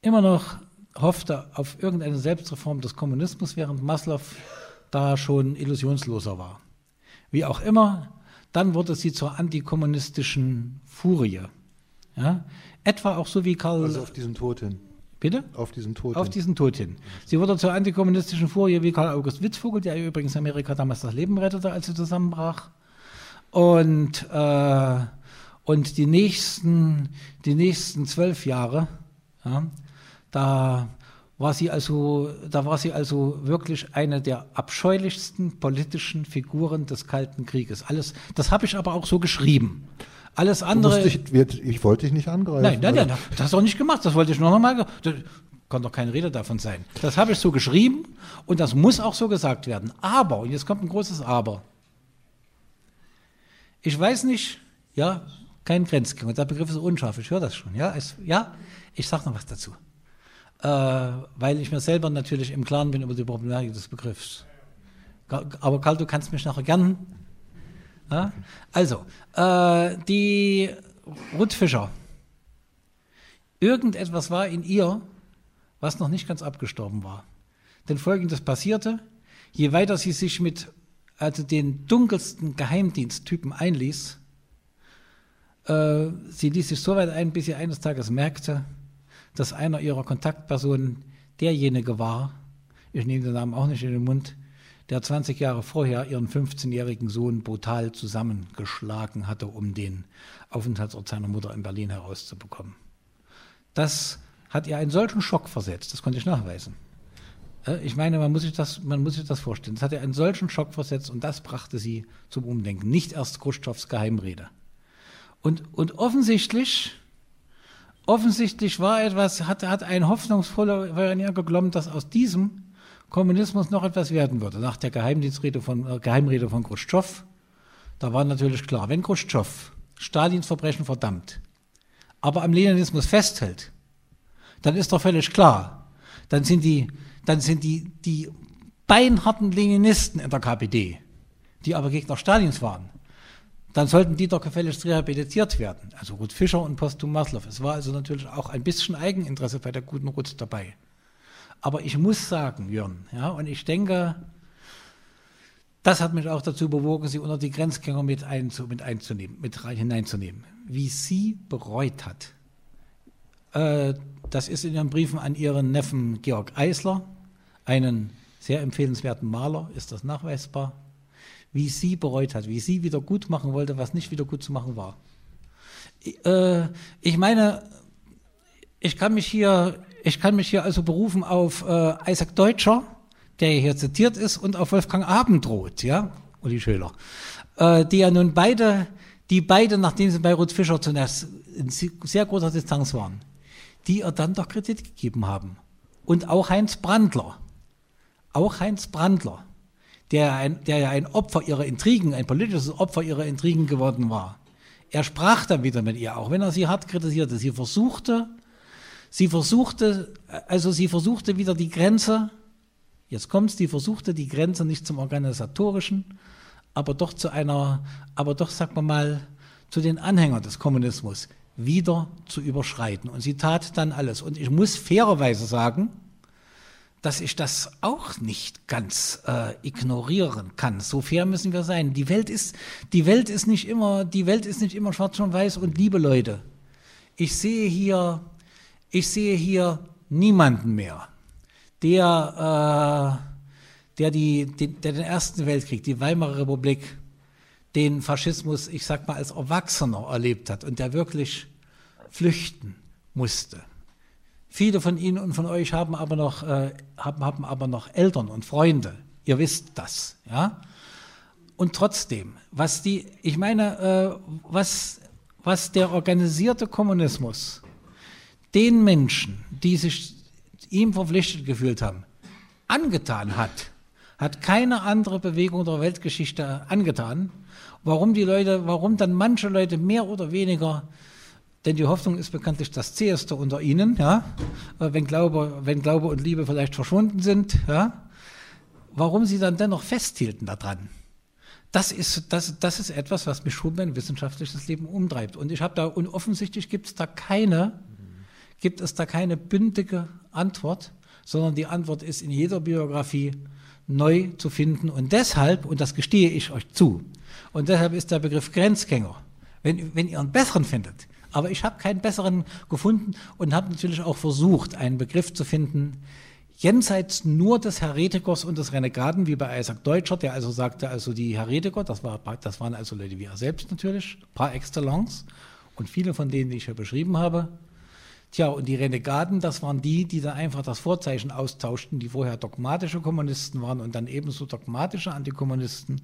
immer noch hoffte auf irgendeine Selbstreform des Kommunismus, während Maslow da schon illusionsloser war. Wie auch immer, dann wurde sie zur antikommunistischen Furie. Ja? Etwa auch so wie Karl. Also auf diesen Tod hin. Bitte? Auf diesen Tod Auf diesen Tod hin. Sie wurde zur antikommunistischen Furie wie Karl August Witzvogel, der übrigens Amerika damals das Leben rettete, als sie zusammenbrach. Und, äh, und die, nächsten, die nächsten zwölf Jahre, ja, da war sie also, da war sie also wirklich eine der abscheulichsten politischen Figuren des Kalten Krieges. Alles, das habe ich aber auch so geschrieben. Alles andere. Ich, ich, wollte dich nicht angreifen. Nein, nein, nein, das hast du auch nicht gemacht. Das wollte ich nur noch mal. Das kann doch keine Rede davon sein. Das habe ich so geschrieben und das muss auch so gesagt werden. Aber, und jetzt kommt ein großes Aber. Ich weiß nicht, ja, kein Grenzgänger. Der Begriff ist unscharf. Ich höre das schon. Ja, es, ja ich sage noch was dazu. Äh, weil ich mir selber natürlich im Klaren bin über die Problematik des Begriffs. Aber Karl, du kannst mich nachher gern. Ja? Also, äh, die Ruth Fischer. Irgendetwas war in ihr, was noch nicht ganz abgestorben war. Denn folgendes passierte: Je weiter sie sich mit also den dunkelsten Geheimdiensttypen einließ. Äh, sie ließ sich so weit ein, bis sie eines Tages merkte, dass einer ihrer Kontaktpersonen derjenige war, ich nehme den Namen auch nicht in den Mund, der 20 Jahre vorher ihren 15-jährigen Sohn brutal zusammengeschlagen hatte, um den Aufenthaltsort seiner Mutter in Berlin herauszubekommen. Das hat ihr einen solchen Schock versetzt, das konnte ich nachweisen. Äh, ich meine, man muss, sich das, man muss sich das vorstellen. Das hat ja einen solchen Schock versetzt und das brachte sie zum Umdenken. Nicht erst Khrushchevs Geheimrede. Und, und offensichtlich, offensichtlich war etwas, hat, hat ein hoffnungsvoller Veronier geglaubt, dass aus diesem Kommunismus noch etwas werden würde. Nach der Geheimdienstrede von, äh, Geheimrede von Khrushchev, da war natürlich klar, wenn Khrushchev Stalins Verbrechen verdammt, aber am Leninismus festhält, dann ist doch völlig klar, dann sind die, dann sind die, die beinharten Leninisten in der KPD, die aber Gegner Stalins waren, dann sollten die doch gefälligst rehabilitiert werden. Also Ruth Fischer und Postum Maslow. Es war also natürlich auch ein bisschen Eigeninteresse bei der guten Ruth dabei. Aber ich muss sagen, Jörn, ja, und ich denke, das hat mich auch dazu bewogen, sie unter die Grenzgänger mit, einzu, mit einzunehmen, mit hineinzunehmen. Wie sie bereut hat. Äh, das ist in ihren Briefen an ihren Neffen Georg Eisler, einen sehr empfehlenswerten Maler, ist das nachweisbar, wie sie bereut hat, wie sie wieder gut machen wollte, was nicht wieder gut zu machen war. Äh, ich meine, ich kann mich hier, ich kann mich hier also berufen auf äh, Isaac Deutscher, der hier zitiert ist, und auf Wolfgang Abendroth, ja, Uli Schöler, äh, die ja nun beide die beide, nachdem sie bei Ruth Fischer zunächst in sehr großer Distanz waren, die ihr dann doch Kredit gegeben haben. Und auch Heinz Brandler, auch Heinz Brandler, der, ein, der ja ein Opfer ihrer Intrigen, ein politisches Opfer ihrer Intrigen geworden war. Er sprach dann wieder mit ihr, auch wenn er sie hart kritisierte. Sie versuchte, sie versuchte, also sie versuchte wieder die Grenze, jetzt kommt's, die versuchte die Grenze nicht zum organisatorischen, aber doch zu einer, aber doch, sagen wir mal, zu den Anhängern des Kommunismus wieder zu überschreiten. Und sie tat dann alles. Und ich muss fairerweise sagen, dass ich das auch nicht ganz äh, ignorieren kann. So fair müssen wir sein. Die Welt ist, die Welt ist nicht immer, die Welt ist nicht immer schwarz und weiß und liebe Leute. Ich sehe hier, ich sehe hier niemanden mehr, der, äh, der, die, den, der den Ersten Weltkrieg, die Weimarer Republik, den Faschismus, ich sag mal, als Erwachsener erlebt hat und der wirklich flüchten musste. Viele von Ihnen und von euch haben aber noch, äh, haben, haben aber noch Eltern und Freunde. Ihr wisst das, ja. Und trotzdem, was die, ich meine, äh, was, was der organisierte Kommunismus den Menschen, die sich ihm verpflichtet gefühlt haben, angetan hat, hat keine andere Bewegung der Weltgeschichte angetan. Warum die Leute, warum dann manche Leute mehr oder weniger denn die Hoffnung ist bekanntlich das Zäheste unter ihnen, ja? Äh, wenn, Glaube, wenn Glaube und Liebe vielleicht verschwunden sind. Ja? Warum sie dann dennoch festhielten daran, das ist, das, das ist etwas, was mich schon mein wissenschaftliches Leben umtreibt. Und ich habe da, und offensichtlich gibt es da keine, gibt es da keine bündige Antwort, sondern die Antwort ist in jeder Biografie neu zu finden. Und deshalb, und das gestehe ich euch zu, und deshalb ist der Begriff Grenzgänger, wenn, wenn ihr einen besseren findet, aber ich habe keinen besseren gefunden und habe natürlich auch versucht, einen Begriff zu finden, jenseits nur des Heretikers und des Renegaten, wie bei Isaac Deutscher, der also sagte, also die Heretiker, das, war, das waren also Leute wie er selbst natürlich, par excellence, und viele von denen, die ich ja beschrieben habe, Tja, und die Renegaten, das waren die, die dann einfach das Vorzeichen austauschten, die vorher dogmatische Kommunisten waren und dann ebenso dogmatische Antikommunisten.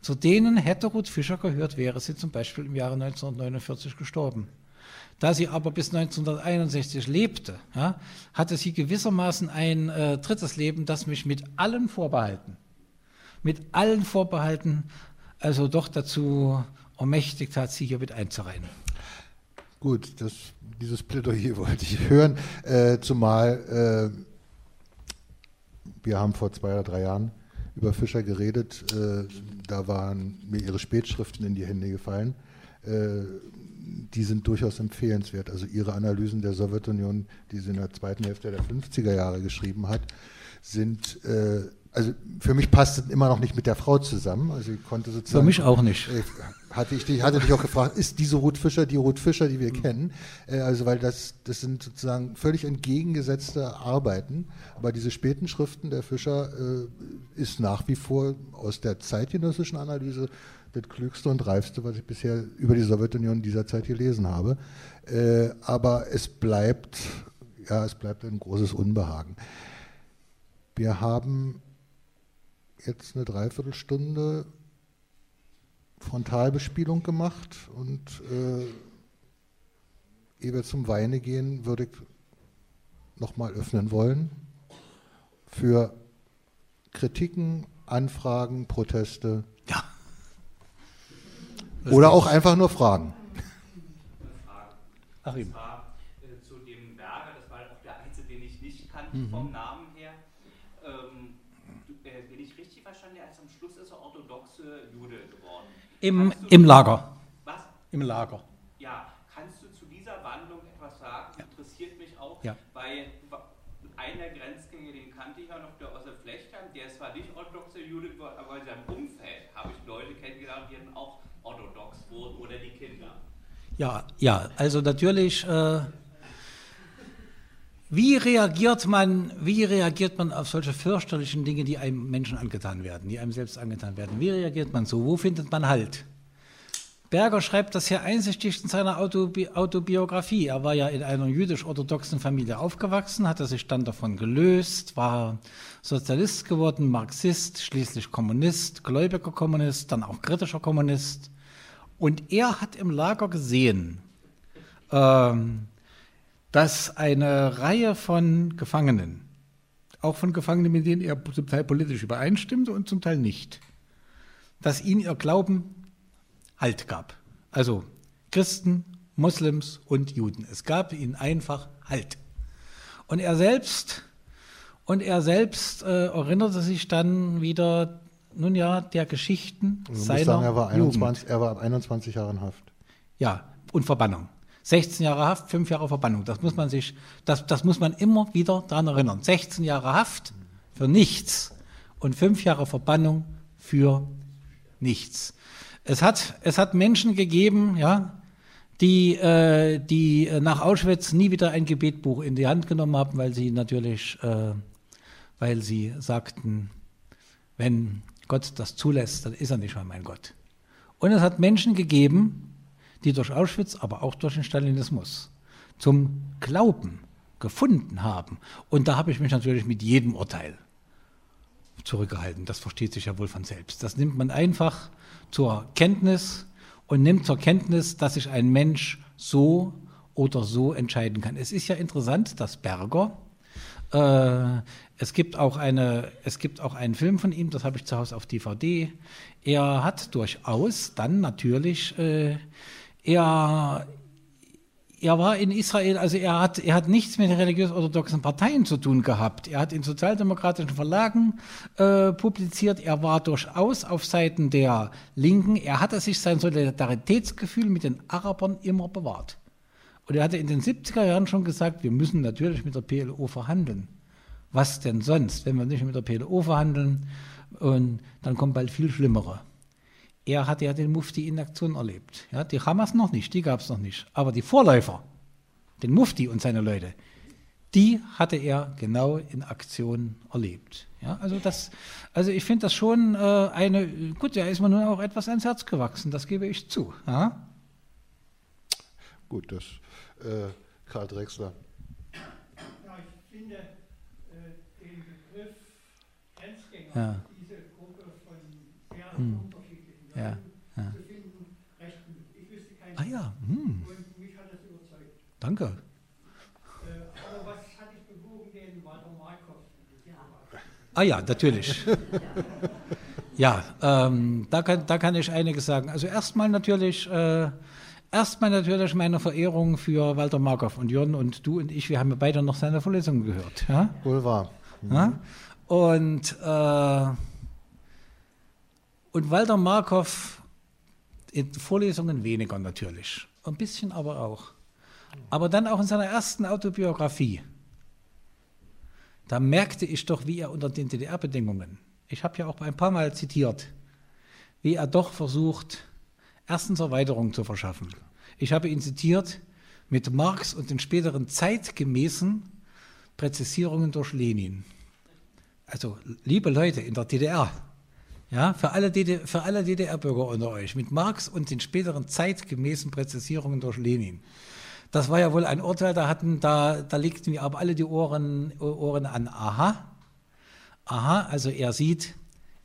Zu denen hätte Ruth Fischer gehört, wäre sie zum Beispiel im Jahre 1949 gestorben. Da sie aber bis 1961 lebte, ja, hatte sie gewissermaßen ein äh, drittes Leben, das mich mit allen Vorbehalten, mit allen Vorbehalten, also doch dazu ermächtigt hat, sie hier mit einzureihen. Gut, das, dieses Plädoyer wollte ich hören, äh, zumal äh, wir haben vor zwei oder drei Jahren über Fischer geredet, äh, da waren mir ihre Spätschriften in die Hände gefallen. Die sind durchaus empfehlenswert. Also ihre Analysen der Sowjetunion, die sie in der zweiten Hälfte der 50er Jahre geschrieben hat, sind äh, also für mich passt es immer noch nicht mit der Frau zusammen. Also ich konnte sozusagen. Für mich auch nicht. Äh, hatte ich dich, hatte dich auch gefragt, ist diese Ruth Fischer die Ruth Fischer, die wir mhm. kennen? Äh, also weil das, das sind sozusagen völlig entgegengesetzte Arbeiten. Aber diese späten Schriften der Fischer äh, ist nach wie vor aus der zeitgenössischen Analyse das klügste und reifste, was ich bisher über die Sowjetunion dieser Zeit gelesen habe. Äh, aber es bleibt, ja, es bleibt ein großes Unbehagen. Wir haben jetzt eine Dreiviertelstunde Frontalbespielung gemacht und äh, ehe wir zum Weine gehen, würde ich nochmal öffnen wollen für Kritiken, Anfragen, Proteste. Ja. Oder auch einfach nur Fragen. Achim. Das war äh, zu dem Berger, das war auch der einzige, den ich nicht kannte mhm. vom Namen her. Ähm, du, äh, wenn ich richtig verstanden habe, am Schluss ist er orthodoxe Jude geworden. Im, Im Lager. Was? Im Lager. Ja, kannst du zu dieser Wandlung etwas sagen? Ja. Interessiert mich auch, ja. weil einer Grenzgänger, den kannte ich ja noch, der Osse Flechtern, der ist zwar nicht orthodoxe Jude geworden, aber in seinem Umfeld habe ich Leute kennengelernt, die dann auch orthodox wurden oder die Kinder. Ja, ja, also natürlich. Äh, wie reagiert man, wie reagiert man auf solche fürchterlichen Dinge, die einem Menschen angetan werden, die einem selbst angetan werden? Wie reagiert man so? Wo findet man Halt? Berger schreibt das hier einsichtig in seiner Autobi Autobiografie. Er war ja in einer jüdisch-orthodoxen Familie aufgewachsen, hatte sich dann davon gelöst, war Sozialist geworden, Marxist, schließlich Kommunist, gläubiger Kommunist, dann auch kritischer Kommunist Und er hat im Lager gesehen, ähm, dass eine Reihe von Gefangenen, auch von Gefangenen, mit denen er zum Teil politisch übereinstimmte und zum Teil nicht, dass ihnen ihr Glauben Halt gab. Also Christen, Moslems und Juden. Es gab ihnen einfach Halt. Und er selbst, und er selbst äh, erinnerte sich dann wieder, nun ja, der Geschichten Also seiner muss sagen, er war, 21, Jugend. er war 21 Jahre in Haft. Ja, und Verbannung. 16 Jahre Haft, 5 Jahre Verbannung. Das muss man sich, das, das muss man immer wieder daran erinnern. 16 Jahre Haft für nichts und 5 Jahre Verbannung für nichts. Es hat, es hat Menschen gegeben, ja, die, äh, die nach Auschwitz nie wieder ein Gebetbuch in die Hand genommen haben, weil sie natürlich, äh, weil sie sagten, wenn Gott das zulässt, dann ist er nicht mal mein Gott. Und es hat Menschen gegeben, die durch Auschwitz, aber auch durch den Stalinismus zum Glauben gefunden haben. Und da habe ich mich natürlich mit jedem Urteil zurückgehalten. Das versteht sich ja wohl von selbst. Das nimmt man einfach zur Kenntnis und nimmt zur Kenntnis, dass sich ein Mensch so oder so entscheiden kann. Es ist ja interessant, dass Berger, äh, es gibt auch eine, es gibt auch einen Film von ihm, das habe ich zu Hause auf DVD. Er hat durchaus dann natürlich, äh, er, er war in Israel, also er hat, er hat nichts mit religiös-orthodoxen Parteien zu tun gehabt. Er hat in sozialdemokratischen Verlagen äh, publiziert. Er war durchaus auf Seiten der Linken. Er hatte sich sein Solidaritätsgefühl mit den Arabern immer bewahrt. Und er hatte in den 70er Jahren schon gesagt, wir müssen natürlich mit der PLO verhandeln. Was denn sonst, wenn wir nicht mit der PLO verhandeln? Und dann kommt bald viel Schlimmere. Er hatte ja den Mufti in Aktion erlebt. Ja, die Hamas noch nicht, die gab es noch nicht. Aber die Vorläufer, den Mufti und seine Leute, die hatte er genau in Aktion erlebt. Ja, also, das, also ich finde das schon äh, eine, gut, da ist mir nun auch etwas ans Herz gewachsen, das gebe ich zu. Ja? Gut, das äh, Karl Drexler. Ja, ich finde äh, den Begriff Grenzgänger, Ja. diese Gruppe von sehr Hm. unterschiedlichen Ja, Leuten ja. zu finden, recht gut. Ich wüsste keinen. Ah ja, hm, Und mich hat das überzeugt. danke. Äh, aber was hat dich bewogen, den Walter Markov zu beobachten? Ah ja, natürlich. Ja, ähm, da, kann, da kann ich einiges sagen. Also erstmal natürlich, äh, erstmal natürlich meine Verehrung für Walter Markov und Jörn und du und ich, wir haben ja beide noch seine Vorlesungen gehört. Ja? Wohl wahr. Ja? Und, äh, und Walter Markov in Vorlesungen weniger natürlich. Ein bisschen aber auch. Aber dann auch in seiner ersten Autobiografie. Da merkte ich doch, wie er unter den DDR-Bedingungen, ich habe ja auch ein paar Mal zitiert, wie er doch versucht, erstens Erweiterung zu verschaffen. Ich habe ihn zitiert mit Marx und den späteren zeitgemäßen Präzisierungen durch Lenin. Also, liebe Leute in der DDR, ja, für alle, DD für alle DDR-Bürger unter euch, mit Marx und den späteren zeitgemäßen Präzisierungen durch Lenin. Das war ja wohl ein Urteil, da, hatten, da, da legten wir aber alle die Ohren, Ohren an. Aha, aha, also er sieht,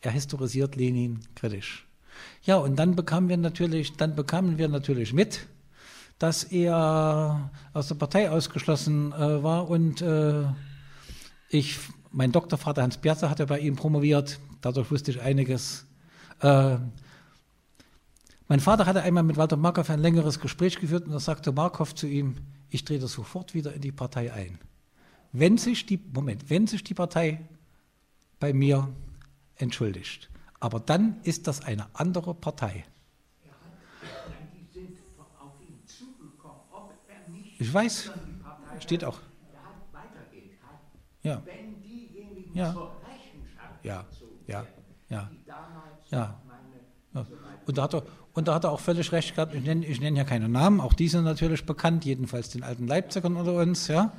er historisiert Lenin kritisch. Ja, und dann bekamen wir natürlich, dann bekamen wir natürlich mit, dass er aus der Partei ausgeschlossen äh, war und äh, ich, mein Doktorvater Hans Piazza hatte bei ihm promoviert, dadurch wusste ich einiges. Äh, mein Vater hatte einmal mit Walter Markov ein längeres Gespräch geführt und da sagte Markov zu ihm, ich trete sofort wieder in die Partei ein. Wenn sich die, Moment, wenn sich die Partei bei mir entschuldigt, aber dann ist das eine andere Partei. Ich weiß, steht auch. Ja, Ja. Ja, ja, ja. Ja. Ja. Und da, hat er, und da hat er auch völlig recht gehabt. Ich nenne, ich nenne ja keine Namen, auch die sind natürlich bekannt, jedenfalls den alten Leipzigern unter uns. Ja.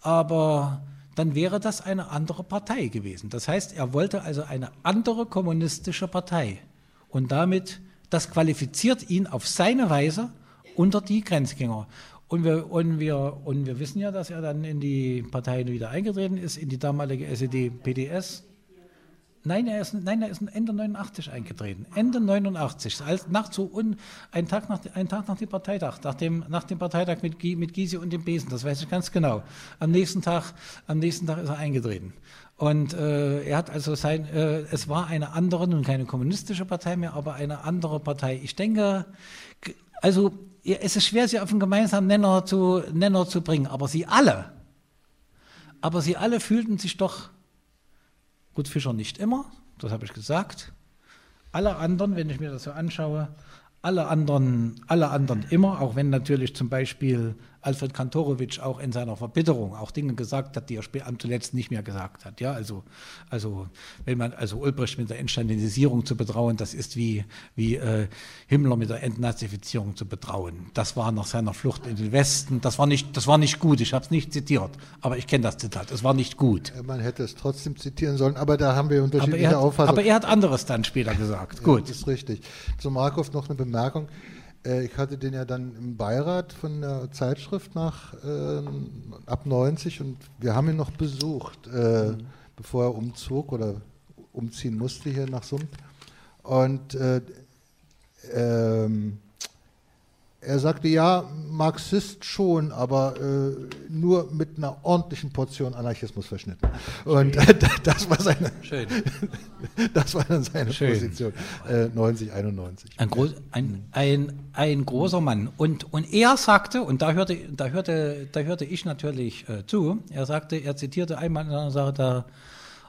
Aber dann wäre das eine andere Partei gewesen. Das heißt, er wollte also eine andere kommunistische Partei. Und damit, das qualifiziert ihn auf seine Weise unter die Grenzgänger. Und wir, und, wir, und wir wissen ja, dass er dann in die Partei wieder eingetreten ist, in die damalige SED-PDS. Nein, er ist, nein, er ist Ende 89 eingetreten. Ende 89, als nach so un, ein Tag nach, ein Tag nach dem Parteitag, nach dem, nach dem Parteitag mit, mit Gysi und dem Besen, das weiß ich ganz genau. Am nächsten Tag, am nächsten Tag ist er eingetreten. Und äh, er hat also sein, äh, es war eine andere, nun keine kommunistische Partei mehr, aber eine andere Partei. Ich denke, also es ist schwer, sie auf einen gemeinsamen Nenner zu, Nenner zu bringen, aber sie alle, aber sie alle fühlten sich doch Gut, Fischer nicht immer, das habe ich gesagt. Alle anderen, wenn ich mir das so anschaue, alle anderen, alle anderen immer, auch wenn natürlich zum Beispiel Alfred Kantorowitsch auch in seiner Verbitterung auch Dinge gesagt hat, die er am zuletzt nicht mehr gesagt hat. Ja, also, also wenn man also Ulbricht mit der Entstalinisierung zu betrauen, das ist wie, wie äh, Himmler mit der Entnazifizierung zu betrauen. Das war nach seiner Flucht in den Westen, das war nicht, das war nicht gut. Ich habe es nicht zitiert, aber ich kenne das Zitat. Es war nicht gut. Man hätte es trotzdem zitieren sollen, aber da haben wir unterschiedliche er, hat, Auffassungen. aber er hat anderes dann später gesagt. Ja, Gut. das ist richtig. Zu Markov noch eine Bemerkung. Äh, Ich hatte den ja dann im Beirat von der Zeitschrift nach ähm, ab 90 und wir haben ihn noch besucht, äh, bevor er umzog oder umziehen musste hier nach Sump. Und äh, ähm, er sagte, ja, Marxist schon, aber äh, nur mit einer ordentlichen Portion Anarchismus verschnitten. Und das war seine, Schön. das war dann seine Schön. Position. Äh, 90, 91. Ein, groß, ein, ein, ein großer Mann. Und, und er sagte, und da hörte, da hörte, da hörte ich natürlich äh, zu, er sagte, er zitierte einmal in einer Sache der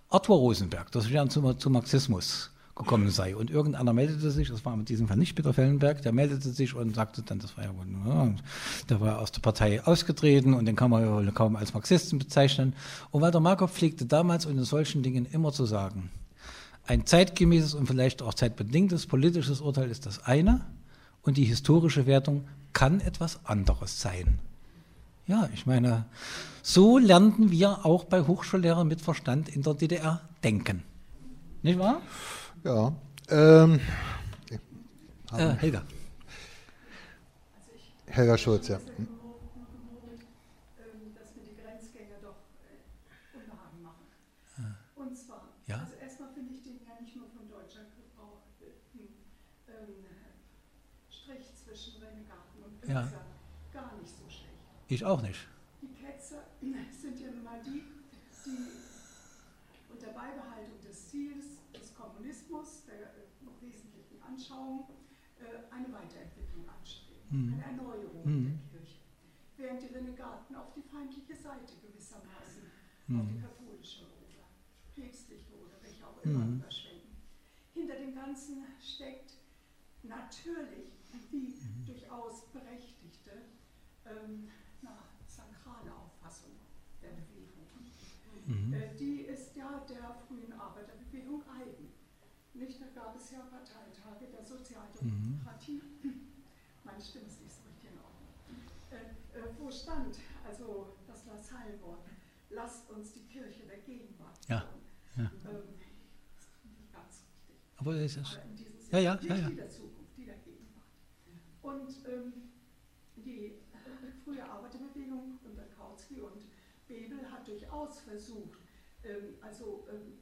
Arthur Rosenberg, dass er zu, zu Marxismus gekommen sei. Und irgendeiner meldete sich, das war in diesem Fall nicht Peter Fellenberg, der meldete sich und sagte dann, das war ja wohl, ja, der war aus der Partei ausgetreten und den kann man ja wohl kaum als Marxisten bezeichnen. Und Walter Markov pflegte damals und in solchen Dingen immer zu sagen, ein zeitgemäßes und vielleicht auch zeitbedingtes politisches Urteil ist das eine und die historische Wertung kann etwas anderes sein. Ja, ich meine, so lernten wir auch bei Hochschullehrern mit Verstand in der DDR denken. Nicht wahr? Ja. Ähm, Äh, Helga. Helga Schulz, ja. dass mir die Grenzgänger doch äh, Unbehagen machen. Und zwar, Ja. also erstmal finde ich den ja nicht nur von Deutschland gebraucht, ähm, Strich zwischen Renegaten und Ja. Ketzer gar nicht so schlecht. Ich auch nicht. Die Ketzer sind ja nun mal die, die unter Beibehaltung des Ziels des Kommunismus, der äh, noch wesentlichen Anschauung, äh, eine Weiterentwicklung anstreben, Mhm. eine Erneuerung Mhm. der Kirche. Während die Renegaten auf die feindliche Seite gewissermaßen, auf Mhm. die katholische oder päpstliche oder welche auch immer Mhm. überschwenken. Hinter dem Ganzen steckt natürlich die Mhm. durchaus berechtigte ähm, na, sakrale Auffassung der Bewegung. Mhm. Äh, die ist ja der frühen Arbeiterbewegung eigen. Nicht, da gab es ja Parteitage der Sozialdemokratie. Meine Stimme ist nicht so richtig in Ordnung. Äh, äh, wo stand also das Lassalwort? Lasst uns die Kirche der Gegenwart Ja, ja. Ähm, das ist nicht ganz richtig. Aber es ist, Aber in diesem Ja, ja, ja, ja. die der Zukunft, die der Gegenwart. Und ähm, die äh, frühe Arbeiterbewegung unter Kautsky und Bebel hat durchaus versucht, ähm, also ähm,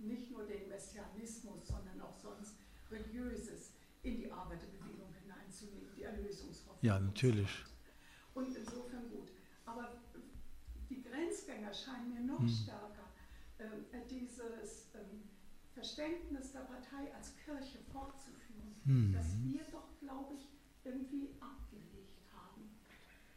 nicht nur den Messianismus, sondern auch sonst Religiöses in die Arbeiterbewegung hineinzunehmen, die Erlösungshoffnung. ja, natürlich. Und insofern gut. Aber die Grenzgänger scheinen mir noch Hm. stärker ähm, äh, dieses ähm, Verständnis der Partei als Kirche fortzuführen, Hm. das wir doch, glaube ich, irgendwie abgelegt haben.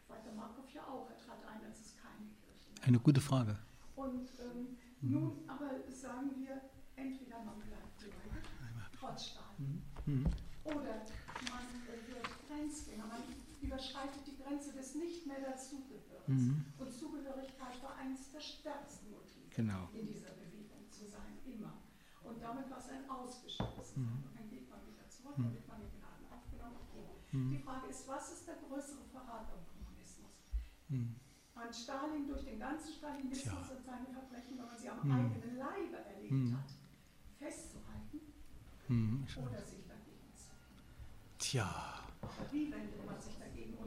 Walter Markov ja auch, er trat ein, als es keine Kirche mehr Eine gute Frage. und ähm, nun aber sagen wir, entweder man bleibt gläubig, trotz Stalin, Mhm. oder man äh, wird Grenzgänger, man überschreitet die Grenze des nicht mehr dazugehörens. Mhm. Und Zugehörigkeit war eines der stärksten Motive Genau. in dieser Bewegung zu sein, immer. Und damit war es ein Ausgeschlossensein. Mhm. Dann geht man wieder zurück, dann wird man in Gnaden aufgenommen. Okay. Die Frage ist, was ist der größere Verrat am Kommunismus? Mhm. an Stalin durch den ganzen Stalinismus Tja. und seine Verbrechen, wenn man sie am Hm. eigenen Leibe erlebt Hm. hat, festzuhalten Mhm. oder sich dagegen zu. Tja. Aber wie wendet man sich dagegen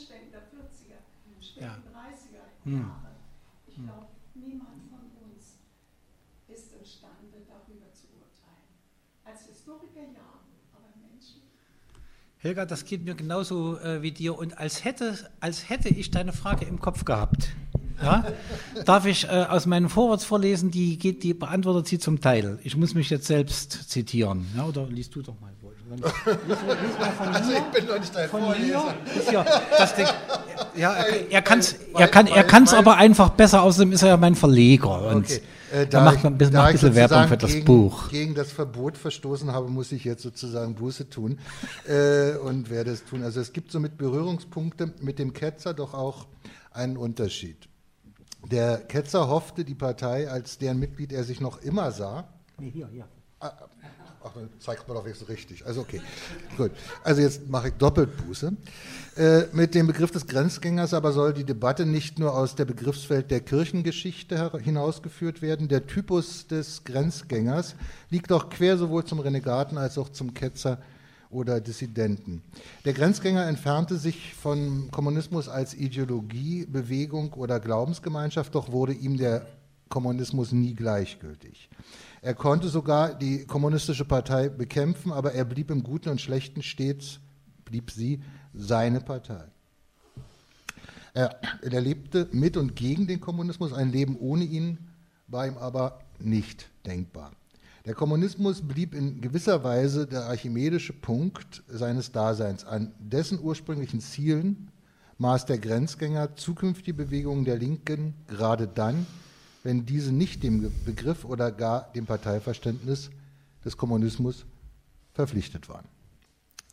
Umständen der 40er, späten Ja. 30er Hm. Jahre? Ich glaube, niemand von uns ist imstande, darüber zu urteilen. Als Historiker ja, aber Menschen. Helga, das geht mir genauso äh, wie dir. Und als hätte, als hätte ich deine Frage im Kopf gehabt. Ja? Darf ich äh, aus meinen Vorworts vorlesen, die, geht, die beantwortet sie zum Teil. Ich muss mich jetzt selbst zitieren. Ja, oder liest du doch mal lies mal von Also mir. ich bin doch nicht dein Von Vorleser. mir? Ist ja, das Ding, ja, er, er kann es er kann, er kann's aber einfach besser, außerdem ist er ja mein Verleger. Und Okay. Äh, da macht man ein bisschen, ein bisschen Werbung für das gegen, Buch. gegen das Verbot verstoßen habe, muss ich jetzt sozusagen Buße tun äh, und werde es tun. Also es gibt somit Berührungspunkte mit dem Ketzer, doch auch einen Unterschied. Der Ketzer hoffte, die Partei, als deren Mitglied er sich noch immer sah, Nee, hier, hier. Ach, dann zeigt man doch jetzt richtig. Also okay, gut. Also jetzt mache ich doppelt Buße. Äh, mit dem Begriff des Grenzgängers aber soll die Debatte nicht nur aus der Begriffswelt der Kirchengeschichte hinausgeführt werden. Der Typus des Grenzgängers liegt auch quer sowohl zum Renegaten als auch zum Ketzer oder Dissidenten. Der Grenzgänger entfernte sich vom Kommunismus als Ideologie, Bewegung oder Glaubensgemeinschaft, doch wurde ihm der Kommunismus nie gleichgültig. Er konnte sogar die kommunistische Partei bekämpfen, aber er blieb im Guten und Schlechten stets, blieb sie seine Partei. Er, er lebte mit und gegen den Kommunismus, ein Leben ohne ihn war ihm aber nicht denkbar. Der Kommunismus blieb in gewisser Weise der archimedische Punkt seines Daseins. An dessen ursprünglichen Zielen maß der Grenzgänger zukünftige Bewegungen der Linken gerade dann, wenn diese nicht dem Begriff oder gar dem Parteiverständnis des Kommunismus verpflichtet waren.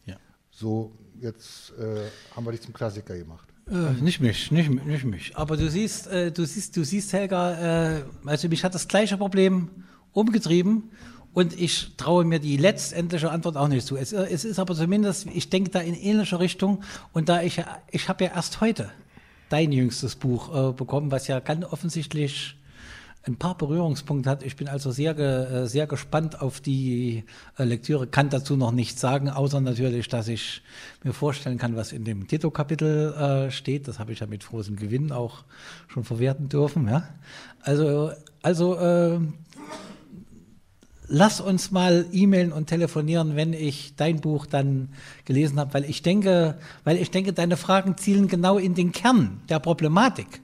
Ja. So, jetzt äh, haben wir dich zum Klassiker gemacht. Äh, nicht mich, nicht, nicht mich. Aber du siehst, äh, du siehst, du siehst, Helga, äh, also mich hat das gleiche Problem umgetrieben und ich traue mir die letztendliche Antwort auch nicht zu. Es, es ist aber zumindest, ich denke da in ähnliche Richtung und da ich, ich habe ja erst heute dein jüngstes Buch äh, bekommen, was ja ganz offensichtlich ein paar Berührungspunkte hat. Ich bin also sehr, äh, sehr gespannt auf die äh, Lektüre, kann dazu noch nichts sagen, außer natürlich, dass ich mir vorstellen kann, was in dem Tito-Kapitel äh, steht. Das habe ich ja mit großem Gewinn auch schon verwerten dürfen. Ja? Also, also äh, lass uns mal e-mailen und telefonieren, wenn ich dein Buch dann gelesen habe, weil ich denke, weil ich denke, deine Fragen zielen genau in den Kern der Problematik.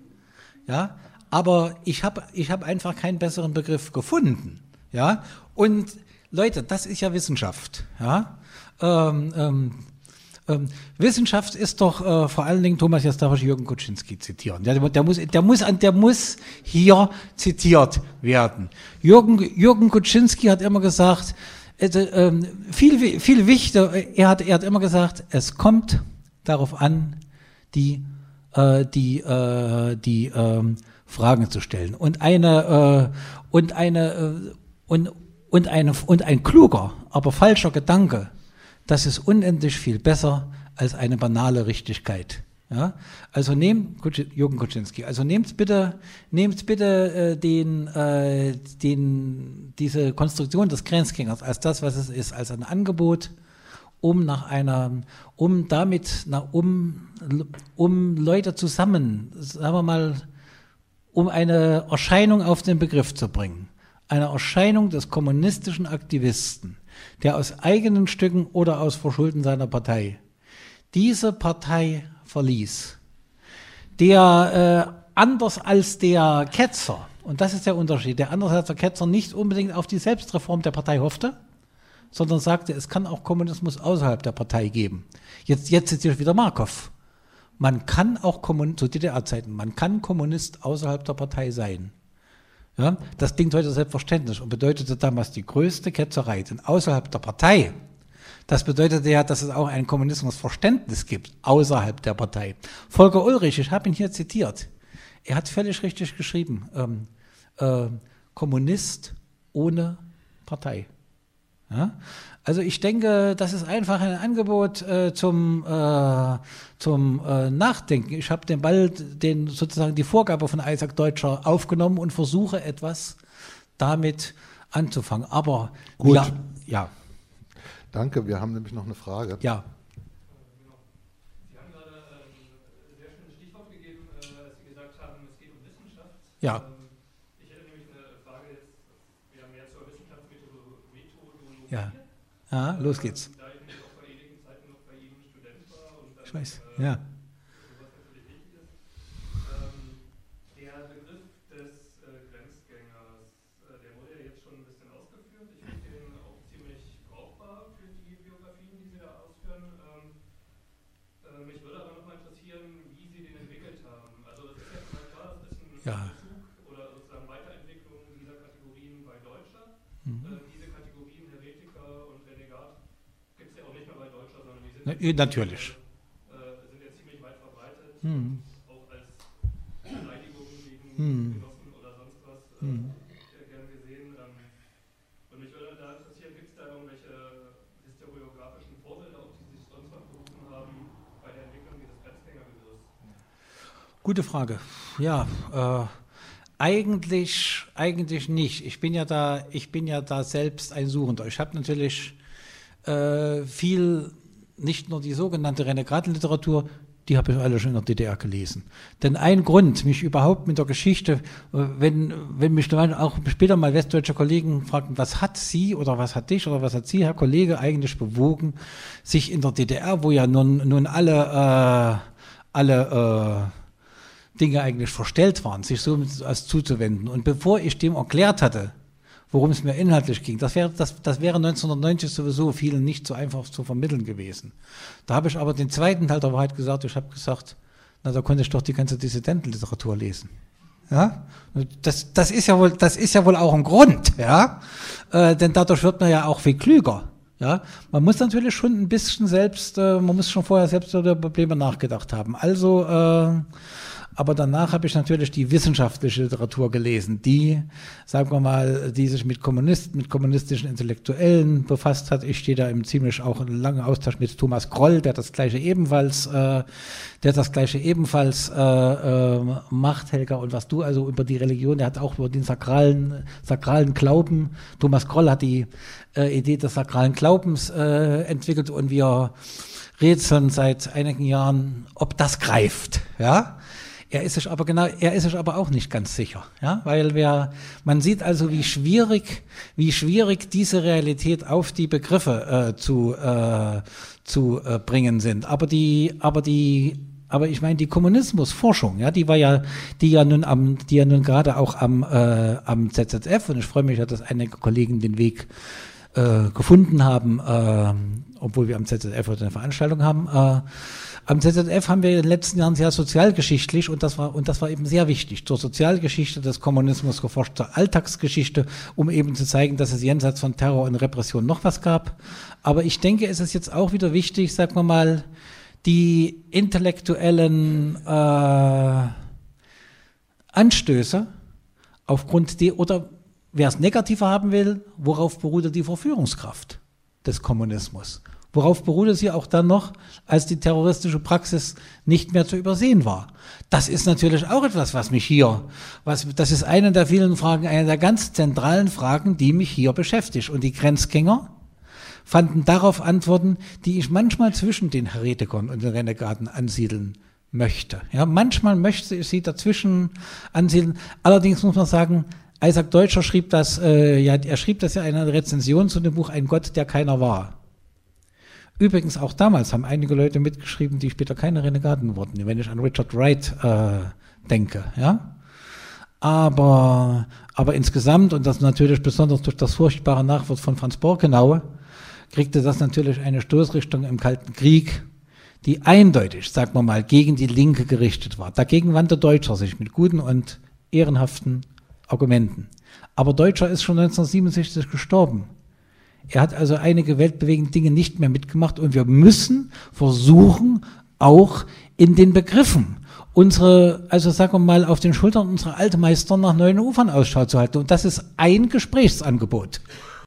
Ja, aber ich habe ich hab einfach keinen besseren Begriff gefunden. Ja, und Leute, das ist ja Wissenschaft. Ja, ähm, ähm, ähm, Wissenschaft ist doch äh, vor allen Dingen, Thomas, jetzt darf ich Jürgen Kuczynski zitieren. Der, der, muss, der, muss, der muss hier zitiert werden. Jürgen, Jürgen Kuczynski hat immer gesagt, äh, viel, viel wichtiger, er hat, er hat immer gesagt, es kommt darauf an, die, äh, die, äh, die ähm, Fragen zu stellen. Und eine, äh, und eine, äh, und, und eine, und ein kluger, aber falscher Gedanke, das ist unendlich viel besser als eine banale Richtigkeit. Ja? Also nehmt, Jürgen Kuczynski, also nehmt bitte, nehmt bitte äh, den, äh, den, diese Konstruktion des Grenzgängers als das, was es ist, als ein Angebot, um nach einer, um damit, na, um, um Leute zusammen, sagen wir mal, um eine Erscheinung auf den Begriff zu bringen. Eine Erscheinung des kommunistischen Aktivisten, der aus eigenen Stücken oder aus Verschulden seiner Partei diese Partei verließ, der äh, anders als der Ketzer, und das ist der Unterschied, der anders als der Ketzer nicht unbedingt auf die Selbstreform der Partei hoffte, sondern sagte, es kann auch Kommunismus außerhalb der Partei geben. Jetzt, jetzt zitiere ich wieder Markov. Man kann auch Kommun zu DDR-Zeiten, man kann Kommunist außerhalb der Partei sein. Ja, das klingt heute selbstverständlich und bedeutete damals die größte Ketzerei. Denn außerhalb der Partei, das bedeutete ja, dass es auch ein Kommunismusverständnis gibt, außerhalb der Partei. Volker Ulrich, ich habe ihn hier zitiert, er hat völlig richtig geschrieben, ähm, äh, Kommunist ohne Partei. Ja? Also ich denke, das ist einfach ein Angebot äh, zum, äh, zum äh, Nachdenken. Ich habe den Ball, den sozusagen die Vorgabe von Isaac Deutscher aufgenommen und versuche etwas damit anzufangen. Aber Gut. Ja, ja, Danke, wir haben nämlich noch eine Frage. ja. Sie haben gerade ähm, ein sehr schönes Stichwort gegeben, äh, als Sie gesagt haben, es geht um Wissenschaft. Ja. Ähm, ich hätte nämlich eine Frage jetzt, das wäre mehr Ja. Ja, los geht's. Ich nämlich auch vor einigen Zeiten noch bei Ihnen Student war und dann, Ich weiß. äh, Ja. sowas natürlich wichtig ist. Ähm, der Begriff des äh, Grenzgängers, äh, der wurde ja jetzt schon ein bisschen ausgeführt. Ich finde den auch ziemlich brauchbar für die Biografien, die Sie da ausführen. Ähm, äh, mich würde aber nochmal interessieren, wie Sie den entwickelt haben. Also es ist ja schon mal klar, es ist ein Ja. Bezug oder sozusagen Weiterentwicklung dieser Kategorien bei Deutscher. Mhm. Äh, diese Kategorien Heretiker und Renegat gibt es ja auch nicht mehr bei Deutscher, sondern die sind Na, natürlich. äh, sind ja ziemlich weit verbreitet, Mhm. auch als Beleidigung gegen Mhm. Genossen oder sonst was äh, gern gesehen. Ähm, und mich würde da interessieren, gibt es da irgendwelche historiografischen Vorbilder, auf die sich sonst noch berufen haben bei der Entwicklung dieses Grenzgängerbegriffs? Gute Frage. Ja, äh, eigentlich, eigentlich nicht. Ich bin ja da, ich bin ja da selbst ein Suchender. Ich habe natürlich äh, viel, nicht nur die sogenannte Renegatenliteratur, die habe ich alle schon in der DDR gelesen. Denn ein Grund, mich überhaupt mit der Geschichte, äh, wenn, wenn mich auch später mal westdeutsche Kollegen fragten, was hat Sie oder was hat dich oder was hat Sie, Herr Kollege, eigentlich bewogen, sich in der DDR, wo ja nun, nun alle, äh, alle äh, Dinge eigentlich verstellt waren, sich so als zuzuwenden. Und bevor ich dem erklärt hatte, worum es mir inhaltlich ging, das wäre, das, das wäre 1990 sowieso vielen nicht so einfach zu vermitteln gewesen. Da habe ich aber den zweiten Teil der Wahrheit gesagt, ich habe gesagt, na, da konnte ich doch die ganze Dissidentenliteratur lesen. Ja, das, das ist ja wohl, das ist ja wohl auch ein Grund, ja, äh, denn dadurch wird man ja auch viel klüger. Ja, man muss natürlich schon ein bisschen selbst, äh, man muss schon vorher selbst über Probleme nachgedacht haben. Also, äh, aber danach habe ich natürlich die wissenschaftliche Literatur gelesen, die, sagen wir mal, die sich mit Kommunisten, mit kommunistischen Intellektuellen befasst hat. Ich stehe da im ziemlich auch langen Austausch mit Thomas Kroll, der das gleiche ebenfalls, äh, der das gleiche ebenfalls äh, äh, macht, Helga. Und was du also über die Religion, der hat auch über den sakralen, sakralen Glauben. Thomas Kroll hat die äh, Idee des sakralen Glaubens äh, entwickelt und wir rätseln seit einigen Jahren, ob das greift. Ja. Er ist sich aber genau, er ist sich aber auch nicht ganz sicher, ja, weil wir, man sieht also, wie schwierig, wie schwierig diese Realität auf die Begriffe äh, zu äh, zu äh, bringen sind. Aber die, aber die, aber ich meine die Kommunismusforschung, ja, die war ja, die ja nun am, die ja nun gerade auch am äh, am ZZF und ich freue mich ja, dass einige Kollegen den Weg äh, gefunden haben, äh, obwohl wir am ZZF heute eine Veranstaltung haben. Äh, am ZZF haben wir in den letzten Jahren sehr sozialgeschichtlich und das war und das war eben sehr wichtig zur Sozialgeschichte des Kommunismus geforscht, zur Alltagsgeschichte, um eben zu zeigen, dass es jenseits von Terror und Repression noch was gab. Aber ich denke, es ist jetzt auch wieder wichtig, sagen wir mal, die intellektuellen äh, Anstöße aufgrund der oder wer es negativer haben will, worauf beruhte die Verführungskraft des Kommunismus? Worauf beruhte sie auch dann noch, als die terroristische Praxis nicht mehr zu übersehen war? Das ist natürlich auch etwas, was mich hier, was, das ist eine der vielen Fragen, eine der ganz zentralen Fragen, die mich hier beschäftigt. Und die Grenzgänger fanden darauf Antworten, die ich manchmal zwischen den Heretikern und den Renegaten ansiedeln möchte. Ja, manchmal möchte ich sie dazwischen ansiedeln. Allerdings muss man sagen, Isaac Deutscher schrieb das, äh, ja, er schrieb das ja in einer Rezension zu dem Buch Ein Gott, der keiner war. Übrigens auch damals haben einige Leute mitgeschrieben, die später keine Renegaten wurden, wenn ich an Richard Wright äh, denke, ja. Aber, aber insgesamt, und das natürlich besonders durch das furchtbare Nachwort von Franz Borkenau, kriegte das natürlich eine Stoßrichtung im Kalten Krieg, die eindeutig, sagen wir mal, gegen die Linke gerichtet war. Dagegen wandte Deutscher sich mit guten und ehrenhaften Argumenten. Aber Deutscher ist schon 1967 gestorben. Er hat also einige weltbewegende Dinge nicht mehr mitgemacht und wir müssen versuchen, auch in den Begriffen unsere, also sagen wir mal, auf den Schultern unserer Altmeister nach neuen Ufern Ausschau zu halten. Und das ist ein Gesprächsangebot.